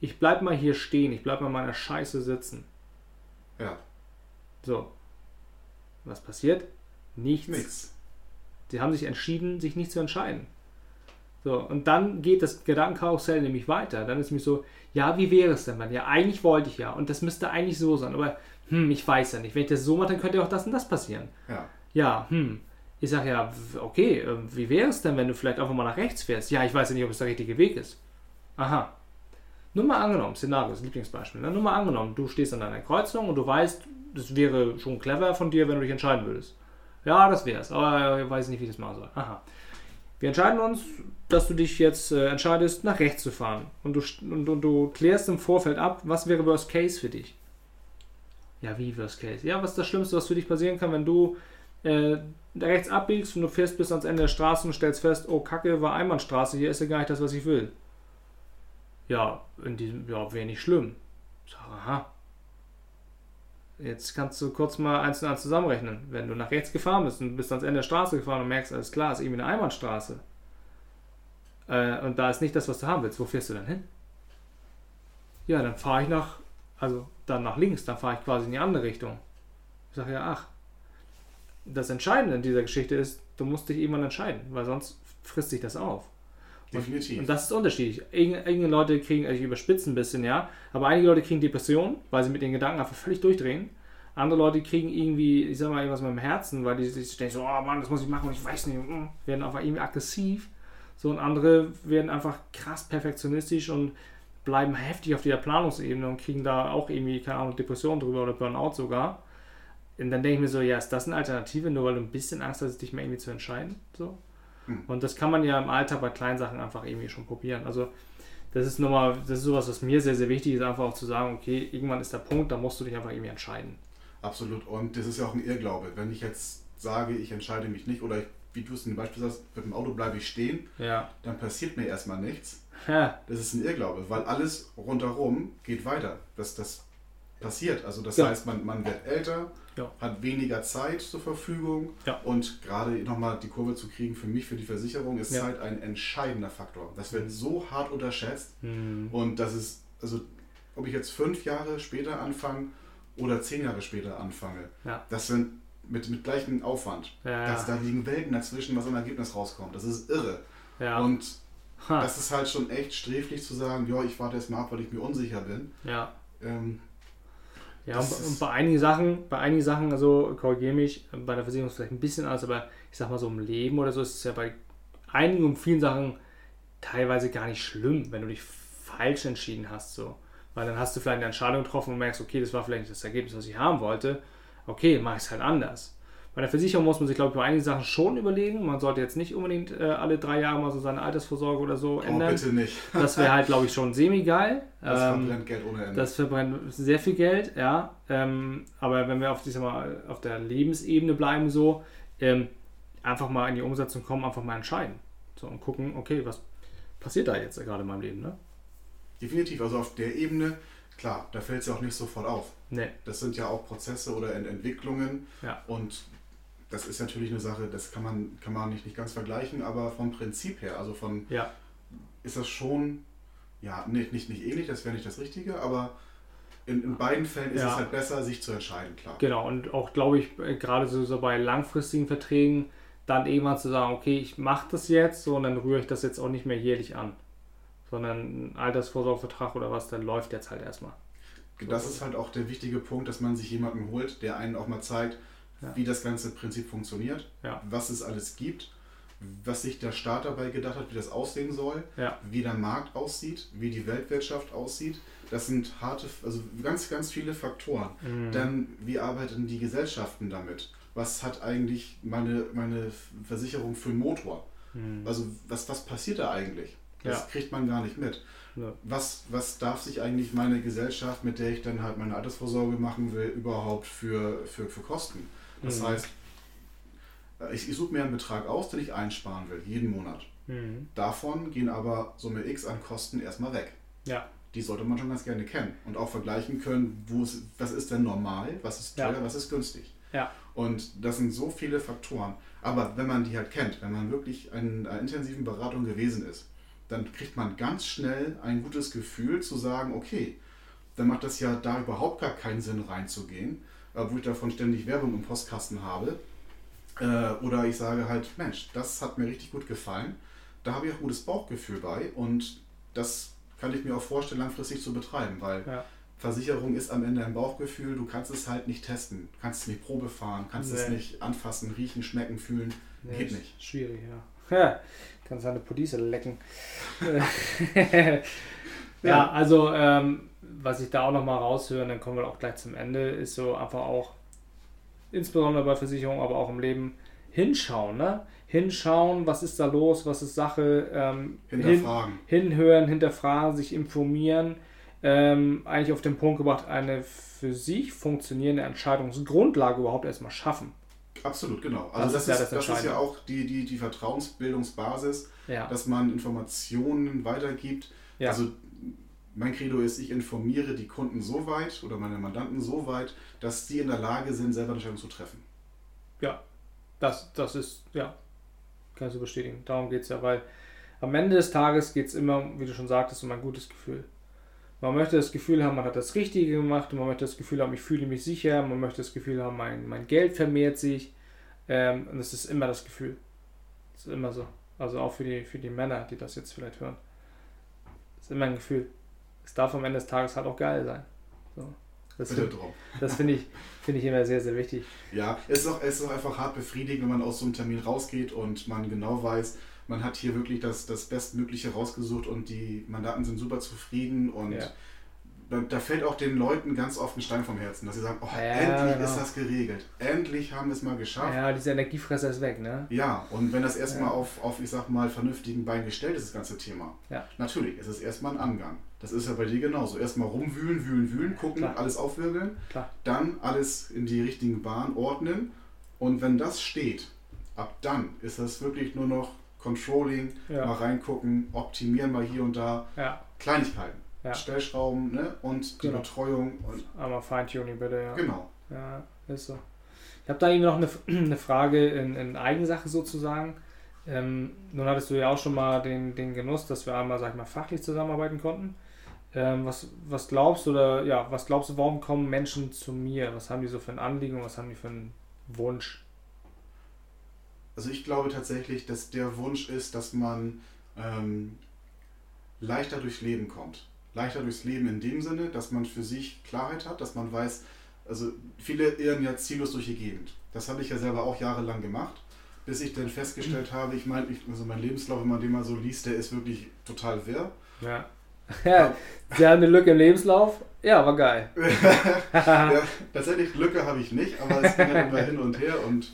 Ich bleib mal hier stehen, ich bleib mal in meiner Scheiße sitzen. Ja. So. Was passiert? Nichts. Nichts. Sie haben sich entschieden, sich nicht zu entscheiden. So, und dann geht das Gedankenkarussell nämlich weiter. Dann ist mich so, ja, wie wäre es denn, man? Ja, eigentlich wollte ich ja. Und das müsste eigentlich so sein. Aber, hm, ich weiß ja nicht. Wenn ich das so mache, dann könnte ja auch das und das passieren. Ja. Ja, hm. Ich sage ja, okay, ähm, wie wäre es denn, wenn du vielleicht einfach mal nach rechts fährst? Ja, ich weiß ja nicht, ob es der richtige Weg ist. Aha. Nur mal angenommen, Szenario, das Lieblingsbeispiel. Ne? Nur mal angenommen, du stehst an einer Kreuzung und du weißt, das wäre schon clever von dir, wenn du dich entscheiden würdest. Ja, das wäre es, aber ich weiß nicht, wie ich das machen soll. Aha. Wir entscheiden uns, dass du dich jetzt äh, entscheidest, nach rechts zu fahren. Und du, und, und du klärst im Vorfeld ab, was wäre Worst Case für dich. Ja, wie Worst Case? Ja, was ist das Schlimmste, was für dich passieren kann, wenn du äh, rechts abbiegst und du fährst bis ans Ende der Straße und stellst fest, oh Kacke, war Einbahnstraße, hier ist ja gar nicht das, was ich will. Ja, in diesem, ja, wäre nicht schlimm. Ich sage, aha. Jetzt kannst du kurz mal eins und eins zusammenrechnen. Wenn du nach rechts gefahren bist und bist ans Ende der Straße gefahren und merkst, alles klar, ist irgendwie eine Einbahnstraße. Äh, und da ist nicht das, was du haben willst. Wo fährst du dann hin? Ja, dann fahre ich nach, also dann nach links, dann fahre ich quasi in die andere Richtung. Ich sage ja, ach, das Entscheidende in dieser Geschichte ist, du musst dich irgendwann entscheiden, weil sonst frisst sich das auf. Definitiv. Und, und das ist unterschiedlich. Einige Leute kriegen, also ich überspitze ein bisschen, ja, aber einige Leute kriegen Depressionen, weil sie mit den Gedanken einfach völlig durchdrehen. Andere Leute kriegen irgendwie, ich sag mal, irgendwas mit dem Herzen, weil die sich denken so, oh Mann, das muss ich machen und ich weiß nicht, mm, werden einfach irgendwie aggressiv. So und andere werden einfach krass perfektionistisch und bleiben heftig auf dieser Planungsebene und kriegen da auch irgendwie, keine Ahnung, Depressionen drüber oder Burnout sogar. Und dann denke ich mir so, ja, ist das eine Alternative, nur weil du ein bisschen Angst hast, dich mal irgendwie zu entscheiden? So. Hm. Und das kann man ja im Alltag bei kleinen Sachen einfach irgendwie schon probieren. Also das ist nochmal, das ist sowas, was mir sehr, sehr wichtig ist, einfach auch zu sagen, okay, irgendwann ist der Punkt, da musst du dich einfach irgendwie entscheiden. Absolut. Und das ist ja auch ein Irrglaube. Wenn ich jetzt sage, ich entscheide mich nicht oder ich, wie du es in dem Beispiel sagst, mit dem Auto bleibe ich stehen, ja. dann passiert mir erstmal nichts. Ja. Das ist ein Irrglaube, weil alles rundherum geht weiter. Das, das passiert. Also das ja. heißt, man, man wird älter, ja. hat weniger Zeit zur Verfügung ja. und gerade nochmal die Kurve zu kriegen für mich, für die Versicherung, ist Zeit ein entscheidender Faktor. Das wird so hart unterschätzt mhm. und das ist, also ob ich jetzt fünf Jahre später anfange oder zehn Jahre später anfange, das sind mit, mit gleichem Aufwand. Das, da liegen Welten dazwischen, was am Ergebnis rauskommt. Das ist irre. Und ha. das ist halt schon echt sträflich zu sagen, ja, ich warte jetzt mal ab, weil ich mir unsicher bin. Ja. Ähm, ja, und, und, bei einigen Sachen, bei einigen Sachen, also korrigiere mich, bei der Versicherung vielleicht ein bisschen anders, aber ich sag mal so im Leben oder so ist es ja bei einigen und vielen Sachen teilweise gar nicht schlimm, wenn du dich falsch entschieden hast, so. Weil dann hast du vielleicht eine Entscheidung getroffen und merkst, okay, das war vielleicht nicht das Ergebnis, was ich haben wollte. Okay, mache ich es halt anders. Bei der Versicherung muss man sich, glaube ich, bei einigen Sachen schon überlegen. Man sollte jetzt nicht unbedingt äh, alle drei Jahre mal so seine Altersvorsorge oder so oh, ändern. bitte nicht. das wäre halt, glaube ich, schon semi-geil. Das ähm, verbrennt Geld ohne Ende. Das verbrennt sehr viel Geld, ja. Ähm, aber wenn wir auf, mal, auf der Lebensebene bleiben, so, ähm, einfach mal in die Umsetzung kommen, einfach mal entscheiden. So, und gucken, okay, was passiert da jetzt gerade in meinem Leben, ne? Definitiv. Also auf der Ebene, klar, da fällt es ja auch nicht sofort auf. Nee. Das sind ja auch Prozesse oder Entwicklungen. Ja. Und das ist natürlich eine Sache, das kann man, kann man nicht, nicht ganz vergleichen, aber vom Prinzip her, also von ja. ist das schon, ja, nicht, nicht, nicht ähnlich, das wäre nicht das Richtige, aber in, in beiden Fällen ist ja. es halt besser, sich zu entscheiden, klar. Genau, und auch glaube ich, äh, gerade so, so bei langfristigen Verträgen, dann irgendwann zu sagen, okay, ich mache das jetzt so und dann rühre ich das jetzt auch nicht mehr jährlich an. Sondern ein Altersvorsorgevertrag oder was, dann läuft jetzt halt erstmal. Das ist halt auch der wichtige Punkt, dass man sich jemanden holt, der einen auch mal zeigt, ja. wie das ganze Prinzip funktioniert, ja. was es alles gibt, was sich der Staat dabei gedacht hat, wie das aussehen soll, ja. wie der Markt aussieht, wie die Weltwirtschaft aussieht. Das sind harte, also ganz, ganz viele Faktoren. Mhm. Dann, wie arbeiten die Gesellschaften damit? Was hat eigentlich meine, meine Versicherung für einen Motor? Mhm. Also, was, was passiert da eigentlich? Das kriegt man gar nicht mit. Was, was darf sich eigentlich meine Gesellschaft, mit der ich dann halt meine Altersvorsorge machen will, überhaupt für, für, für Kosten? Das mhm. heißt, äh, ich, ich suche mir einen Betrag aus, den ich einsparen will, jeden Monat. Mhm. Davon gehen aber Summe X an Kosten erstmal weg. Ja. Die sollte man schon ganz gerne kennen und auch vergleichen können, wo es, was ist denn normal, was ist teuer, ja. was ist günstig. Ja. Und das sind so viele Faktoren. Aber wenn man die halt kennt, wenn man wirklich in einer intensiven Beratung gewesen ist, dann kriegt man ganz schnell ein gutes Gefühl zu sagen, okay, dann macht das ja da überhaupt gar keinen Sinn reinzugehen, äh, wo ich davon ständig Werbung im Postkasten habe. Äh, oder ich sage halt, Mensch, das hat mir richtig gut gefallen. Da habe ich auch gutes Bauchgefühl bei und das kann ich mir auch vorstellen, langfristig zu betreiben, weil ja. Versicherung ist am Ende ein Bauchgefühl, du kannst es halt nicht testen, kannst es nicht Probe fahren, kannst nee. es nicht anfassen, riechen, schmecken, fühlen, nee, geht nicht. Schwierig, ja. ja kann seine Police lecken. ja. ja, also ähm, was ich da auch nochmal raushöre, dann kommen wir auch gleich zum Ende, ist so einfach auch, insbesondere bei Versicherungen, aber auch im Leben, hinschauen. Ne? Hinschauen, was ist da los, was ist Sache, ähm, hinterfragen. Hin, hinhören, hinterfragen, sich informieren. Ähm, eigentlich auf den Punkt gebracht, eine für sich funktionierende Entscheidungsgrundlage überhaupt erstmal schaffen. Absolut, genau. Also das, das, ist, ja, das, das ist ja auch die, die, die Vertrauensbildungsbasis, ja. dass man Informationen weitergibt. Ja. Also mein Credo ist, ich informiere die Kunden so weit oder meine Mandanten so weit, dass sie in der Lage sind, selber Entscheidungen zu treffen. Ja, das, das ist, ja, kannst du bestätigen. Darum geht es ja, weil am Ende des Tages geht es immer, wie du schon sagtest, um ein gutes Gefühl. Man möchte das Gefühl haben, man hat das Richtige gemacht, man möchte das Gefühl haben, ich fühle mich sicher, man möchte das Gefühl haben, mein, mein Geld vermehrt sich. Ähm, und das ist immer das Gefühl. Das ist immer so. Also auch für die, für die Männer, die das jetzt vielleicht hören. Das ist immer ein Gefühl. Es darf am Ende des Tages halt auch geil sein. So. Das, das finde ich, find ich immer sehr, sehr wichtig. Ja, es ist, auch, es ist auch einfach hart befriedigend, wenn man aus so einem Termin rausgeht und man genau weiß, man hat hier wirklich das, das Bestmögliche rausgesucht und die Mandanten sind super zufrieden und ja da fällt auch den Leuten ganz oft ein Stein vom Herzen, dass sie sagen, oh, ja, endlich genau. ist das geregelt. Endlich haben wir es mal geschafft. Ja, dieser Energiefresser ist weg, ne? Ja, und wenn das erstmal ja. auf, auf, ich sag mal, vernünftigen Beinen gestellt ist, das ganze Thema, ja. natürlich ist es erstmal ein Angang. Das ist ja bei dir genauso. Erstmal rumwühlen, wühlen, wühlen, gucken, Klar. alles aufwirbeln, Klar. dann alles in die richtigen Bahn ordnen. Und wenn das steht, ab dann ist das wirklich nur noch Controlling, mal reingucken, optimieren mal hier und da. Kleinigkeiten ja. Stellschrauben ne? und die genau. Betreuung. Und Einmal Feintuning bitte, ja. Genau. Ja, ist so. Ich habe da eben noch eine, eine Frage in, in Eigensache sozusagen. Ähm, nun hattest du ja auch schon mal den, den Genuss, dass wir einmal, sag ich mal, fachlich zusammenarbeiten konnten. Ähm, was, was glaubst du, oder ja, was glaubst du, warum kommen Menschen zu mir? Was haben die so für ein Anliegen und was haben die für einen Wunsch? Also ich glaube tatsächlich, dass der Wunsch ist, dass man ähm, leichter durchs Leben kommt leichter durchs Leben in dem Sinne, dass man für sich Klarheit hat, dass man weiß, also viele irren ja ziellos durch die Gegend. Das habe ich ja selber auch jahrelang gemacht, bis ich dann festgestellt habe, ich meine, also mein Lebenslauf, wenn man den mal so liest, der ist wirklich total wirr. Ja. Ja, Sie haben eine Lücke im Lebenslauf. Ja, war geil. ja, tatsächlich Lücke habe ich nicht, aber es ging ja immer hin und her und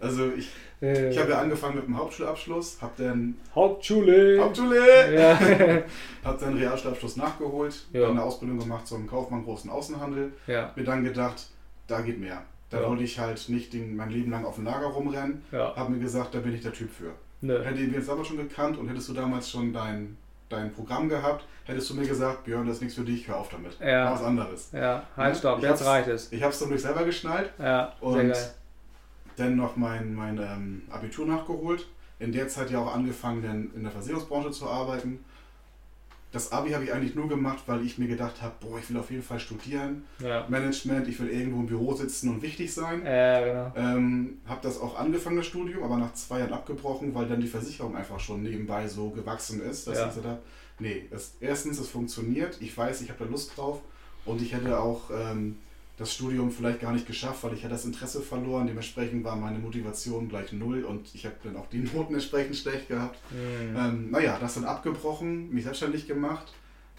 also ich ich habe ja angefangen mit dem Hauptschulabschluss, habe dann Hauptschule, Hauptschule, ja. habe dann Realschulabschluss nachgeholt, ja. dann eine Ausbildung gemacht zum Kaufmann großen Außenhandel. Ja. Mir dann gedacht, da geht mehr. Da ja. wollte ich halt nicht den, mein Leben lang auf dem Lager rumrennen. Ja. Habe mir gesagt, da bin ich der Typ für. Ne. Hätte ich jetzt aber schon gekannt und hättest du damals schon dein, dein Programm gehabt, hättest du mir gesagt, Björn, das ist nichts für dich, hör auf damit. Ja. Mach was anderes. Ja, halt, stopp, jetzt reicht es. Ich habe es durch selber geschnallt. Ja, und dann noch mein, mein ähm, Abitur nachgeholt. In der Zeit ja auch angefangen, dann in der Versicherungsbranche zu arbeiten. Das Abi habe ich eigentlich nur gemacht, weil ich mir gedacht habe, boah, ich will auf jeden Fall studieren. Ja. Management, ich will irgendwo im Büro sitzen und wichtig sein. Ja, genau. Ähm, habe das auch angefangen, das Studium, aber nach zwei Jahren abgebrochen, weil dann die Versicherung einfach schon nebenbei so gewachsen ist, dass ja. ich gesagt habe, nee, es, erstens, es funktioniert, ich weiß, ich habe da Lust drauf und ich hätte auch... Ähm, das Studium vielleicht gar nicht geschafft, weil ich hatte das Interesse verloren. Dementsprechend war meine Motivation gleich null und ich habe dann auch die Noten entsprechend schlecht gehabt. Mhm. Ähm, naja, das dann abgebrochen, mich selbstständig gemacht.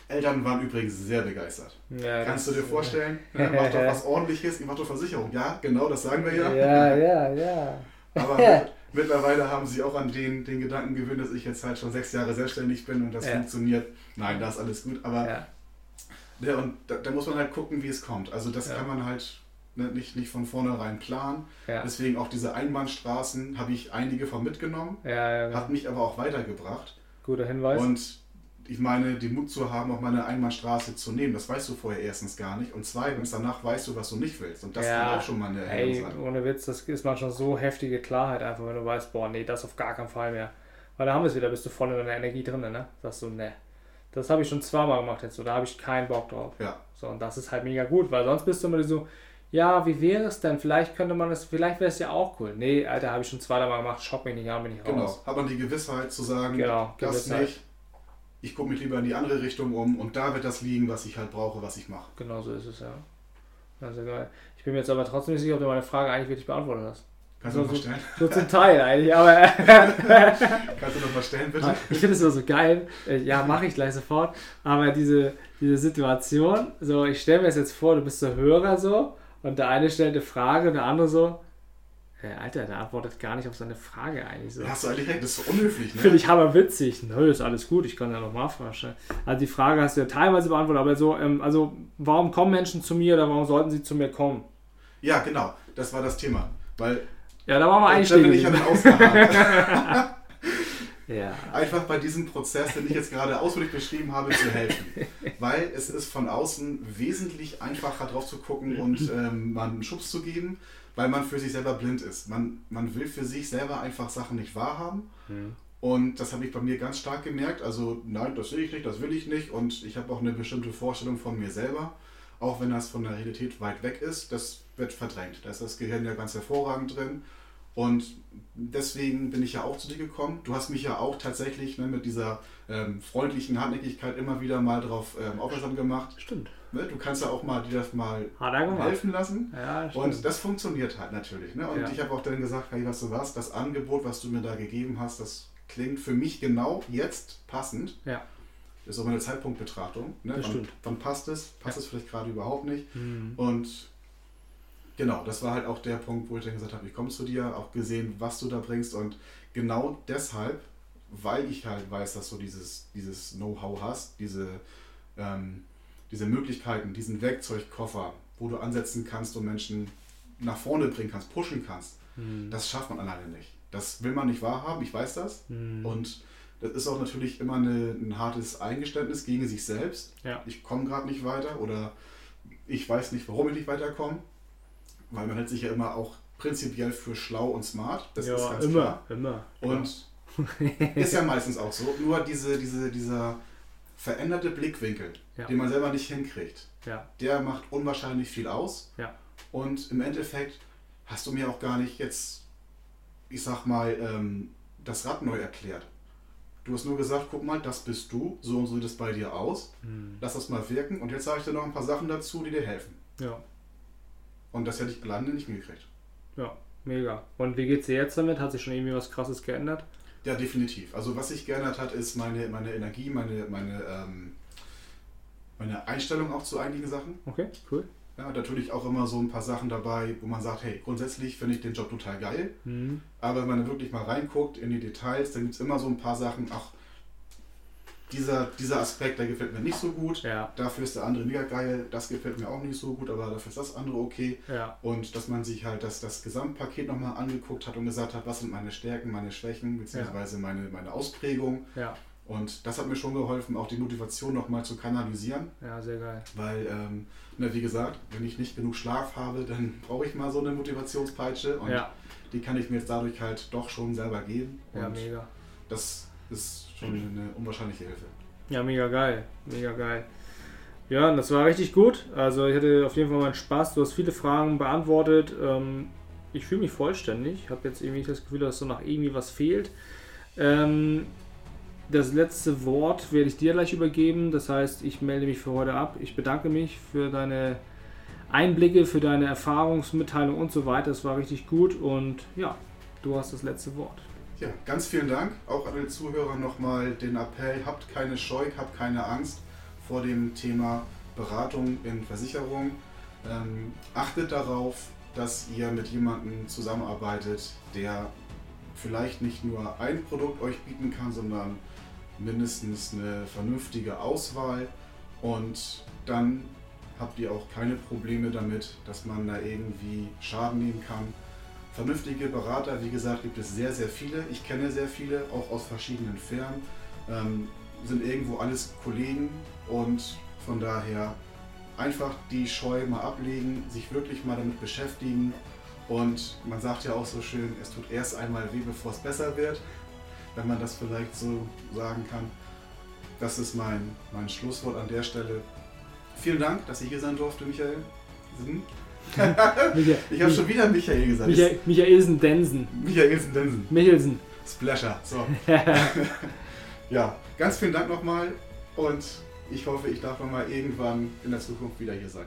Eltern waren übrigens sehr begeistert. Ja, Kannst du dir vorstellen? Ja, mach doch was ordentliches, ich mach doch Versicherung. Ja, genau, das sagen wir ja. Ja, ja, ja. Aber mittlerweile haben sie auch an den, den Gedanken gewöhnt, dass ich jetzt halt schon sechs Jahre selbstständig bin und das ja. funktioniert. Nein, da ist alles gut, aber ja. Ja, und da, da, muss man halt gucken, wie es kommt. Also das ja. kann man halt ne, nicht, nicht von vornherein planen. Ja. Deswegen auch diese Einbahnstraßen habe ich einige von mitgenommen, ja, hat mich aber auch weitergebracht. Guter Hinweis. Und ich meine, den Mut zu haben, auch mal eine Einbahnstraße zu nehmen, das weißt du vorher erstens gar nicht. Und zweitens, danach weißt du, was du nicht willst. Und das ja, kann auch schon mal eine Ey, sein. ohne Witz, das ist manchmal so heftige Klarheit einfach, wenn du weißt, boah, nee, das auf gar keinen Fall mehr. Weil da haben wir es wieder, bist du voll in deiner Energie drin, ne? Sagst du, ne. Das habe ich schon zweimal gemacht jetzt so, da habe ich keinen Bock drauf. Ja. So, und das ist halt mega gut, weil sonst bist du immer so, ja, wie wäre es denn? Vielleicht könnte man das, vielleicht wäre es ja auch cool. Nee, Alter, habe ich schon zweimal gemacht, schock mich nicht an, bin ich genau. raus. Genau, hat man die Gewissheit zu sagen, genau, das Gewissheit. nicht, ich gucke mich lieber in die andere Richtung um und da wird das liegen, was ich halt brauche, was ich mache. Genau so ist es, ja. Also geil. Ich bin mir jetzt aber trotzdem nicht sicher, ob du meine Frage eigentlich wirklich beantwortet hast. Kannst du noch mal stellen? So zum Teil eigentlich, aber. Kannst du noch mal stellen, bitte? Ich finde es immer so geil. Ja, mache ich gleich sofort. Aber diese, diese Situation, so, ich stelle mir das jetzt vor, du bist der Hörer so und der eine stellt eine Frage und der andere so. Hey, Alter, der antwortet gar nicht auf seine Frage eigentlich so. Hast du eigentlich recht, das ist so unhöflich, ne? Finde ich hammer witzig. Nö, ist alles gut, ich kann ja nochmal fragen. Also die Frage hast du ja teilweise beantwortet, aber so, ähm, also warum kommen Menschen zu mir oder warum sollten sie zu mir kommen? Ja, genau, das war das Thema. Weil ja, da waren wir einstehen. Ich habe ja. Einfach bei diesem Prozess, den ich jetzt gerade ausführlich beschrieben habe, zu helfen. Weil es ist von außen wesentlich einfacher drauf zu gucken und ähm, man einen Schubs zu geben, weil man für sich selber blind ist. Man, man will für sich selber einfach Sachen nicht wahrhaben. Mhm. Und das habe ich bei mir ganz stark gemerkt. Also nein, das sehe ich nicht, das will ich nicht. Und ich habe auch eine bestimmte Vorstellung von mir selber. Auch wenn das von der Realität weit weg ist, das wird verdrängt. Da ist das Gehirn ja ganz hervorragend drin. Und deswegen bin ich ja auch zu dir gekommen. Du hast mich ja auch tatsächlich ne, mit dieser ähm, freundlichen Hartnäckigkeit immer wieder mal darauf ähm, aufmerksam gemacht. Stimmt. Ne, du kannst ja auch mal dir das mal helfen lassen. Ja, und das funktioniert halt natürlich. Ne? Und ja. ich habe auch dann gesagt, hey, weißt du was, das Angebot, was du mir da gegeben hast, das klingt für mich genau jetzt passend. Ja. Das ist auch meine Zeitpunktbetrachtung. Ne? Das wann, stimmt. wann passt es? Passt Ja. es vielleicht gerade überhaupt nicht? Mhm. Und genau, das war halt auch der Punkt, wo ich dann gesagt habe, ich komme zu dir, auch gesehen, was du da bringst. Und genau deshalb, weil ich halt weiß, dass du dieses, dieses Know-how hast, diese, ähm, diese Möglichkeiten, diesen Werkzeugkoffer, wo du ansetzen kannst und Menschen nach vorne bringen kannst, pushen kannst, Mhm. das schafft man alleine nicht. Das will man nicht wahrhaben, ich weiß das. Mhm. Und das ist auch natürlich immer eine, ein hartes Eingeständnis gegen sich selbst. Ja. Ich komme gerade nicht weiter oder ich weiß nicht, warum ich nicht weiterkomme. Weil man hält sich ja immer auch prinzipiell für schlau und smart. Das ja, ist ganz immer, klar. immer. Und ist ja meistens auch so. Nur diese, diese, dieser veränderte Blickwinkel, Ja. den man selber nicht hinkriegt, Ja, der macht unwahrscheinlich viel aus. Ja. Und im Endeffekt hast du mir auch gar nicht jetzt, ich sag mal, ähm, das Rad neu erklärt. Du hast nur gesagt, guck mal, das bist du, so und so sieht es bei dir aus. Mhm. Lass das mal wirken und jetzt sage ich dir noch ein paar Sachen dazu, die dir helfen. ja, Und das hätte ich alleine nicht hingekriegt. ja, mega. Und wie geht's dir jetzt damit? Hat sich schon irgendwie was krasses geändert? Ja, definitiv. Also was sich geändert hat, ist meine, meine Energie, meine, meine, ähm, meine Einstellung auch zu einigen Sachen. Okay, cool. Ja, natürlich auch immer so ein paar Sachen dabei, wo man sagt, hey, grundsätzlich finde ich den Job total geil. Mhm. Aber wenn man wirklich mal reinguckt in die Details, dann gibt es immer so ein paar Sachen, ach, dieser, dieser Aspekt, der gefällt mir nicht so gut. Ja, Dafür ist der andere mega geil, das gefällt mir auch nicht so gut, aber dafür ist das andere okay. ja, Und dass man sich halt das, das Gesamtpaket nochmal angeguckt hat und gesagt hat, was sind meine Stärken, meine Schwächen, beziehungsweise meine, meine Ausprägung. ja, Und das hat mir schon geholfen, auch die Motivation nochmal zu kanalisieren. ja, sehr geil. Weil, ähm, na, wie gesagt, wenn ich nicht genug Schlaf habe, dann brauche ich mal so eine Motivationspeitsche. Und Ja, die kann ich mir jetzt dadurch halt doch schon selber geben. ja, Und mega. das ist schon eine unwahrscheinliche Hilfe. Ja, mega geil. Mega geil. Ja, das war richtig gut. Also ich hatte auf jeden Fall meinen Spaß. Du hast viele Fragen beantwortet. Ähm, ich fühle mich vollständig. Ich habe jetzt irgendwie das Gefühl, dass so noch irgendwie was fehlt. Ähm, das letzte Wort werde ich dir gleich übergeben. Das heißt, ich melde mich für heute ab. Ich bedanke mich für deine Einblicke, für deine Erfahrungsmitteilung und so weiter. Das war richtig gut. Und ja, du hast das letzte Wort. Ja, ganz vielen Dank. Auch an den Zuhörern nochmal den Appell, habt keine Scheu, habt keine Angst vor dem Thema Beratung in Versicherung. Ähm, achtet darauf, dass ihr mit jemandem zusammenarbeitet, der vielleicht nicht nur ein Produkt euch bieten kann, sondern mindestens eine vernünftige Auswahl. Und dann habt ihr auch keine Probleme damit, dass man da irgendwie Schaden nehmen kann. Vernünftige Berater, wie gesagt, gibt es sehr, sehr viele. Ich kenne sehr viele, auch aus verschiedenen Firmen. Ähm, sind irgendwo alles Kollegen und von daher einfach die Scheu mal ablegen, sich wirklich mal damit beschäftigen. Und man sagt ja auch so schön, es tut erst einmal weh, bevor es besser wird, wenn man das vielleicht so sagen kann. Das ist mein, mein Schlusswort an der Stelle. Vielen Dank, dass ich hier sein durfte, Michael. Ich habe schon wieder Michael gesagt. Michael, Michaelsen Densen. Michaelsen Densen. Michelsen. Splasher. So. ja, ganz vielen Dank nochmal und ich hoffe, ich darf noch mal irgendwann in der Zukunft wieder hier sein.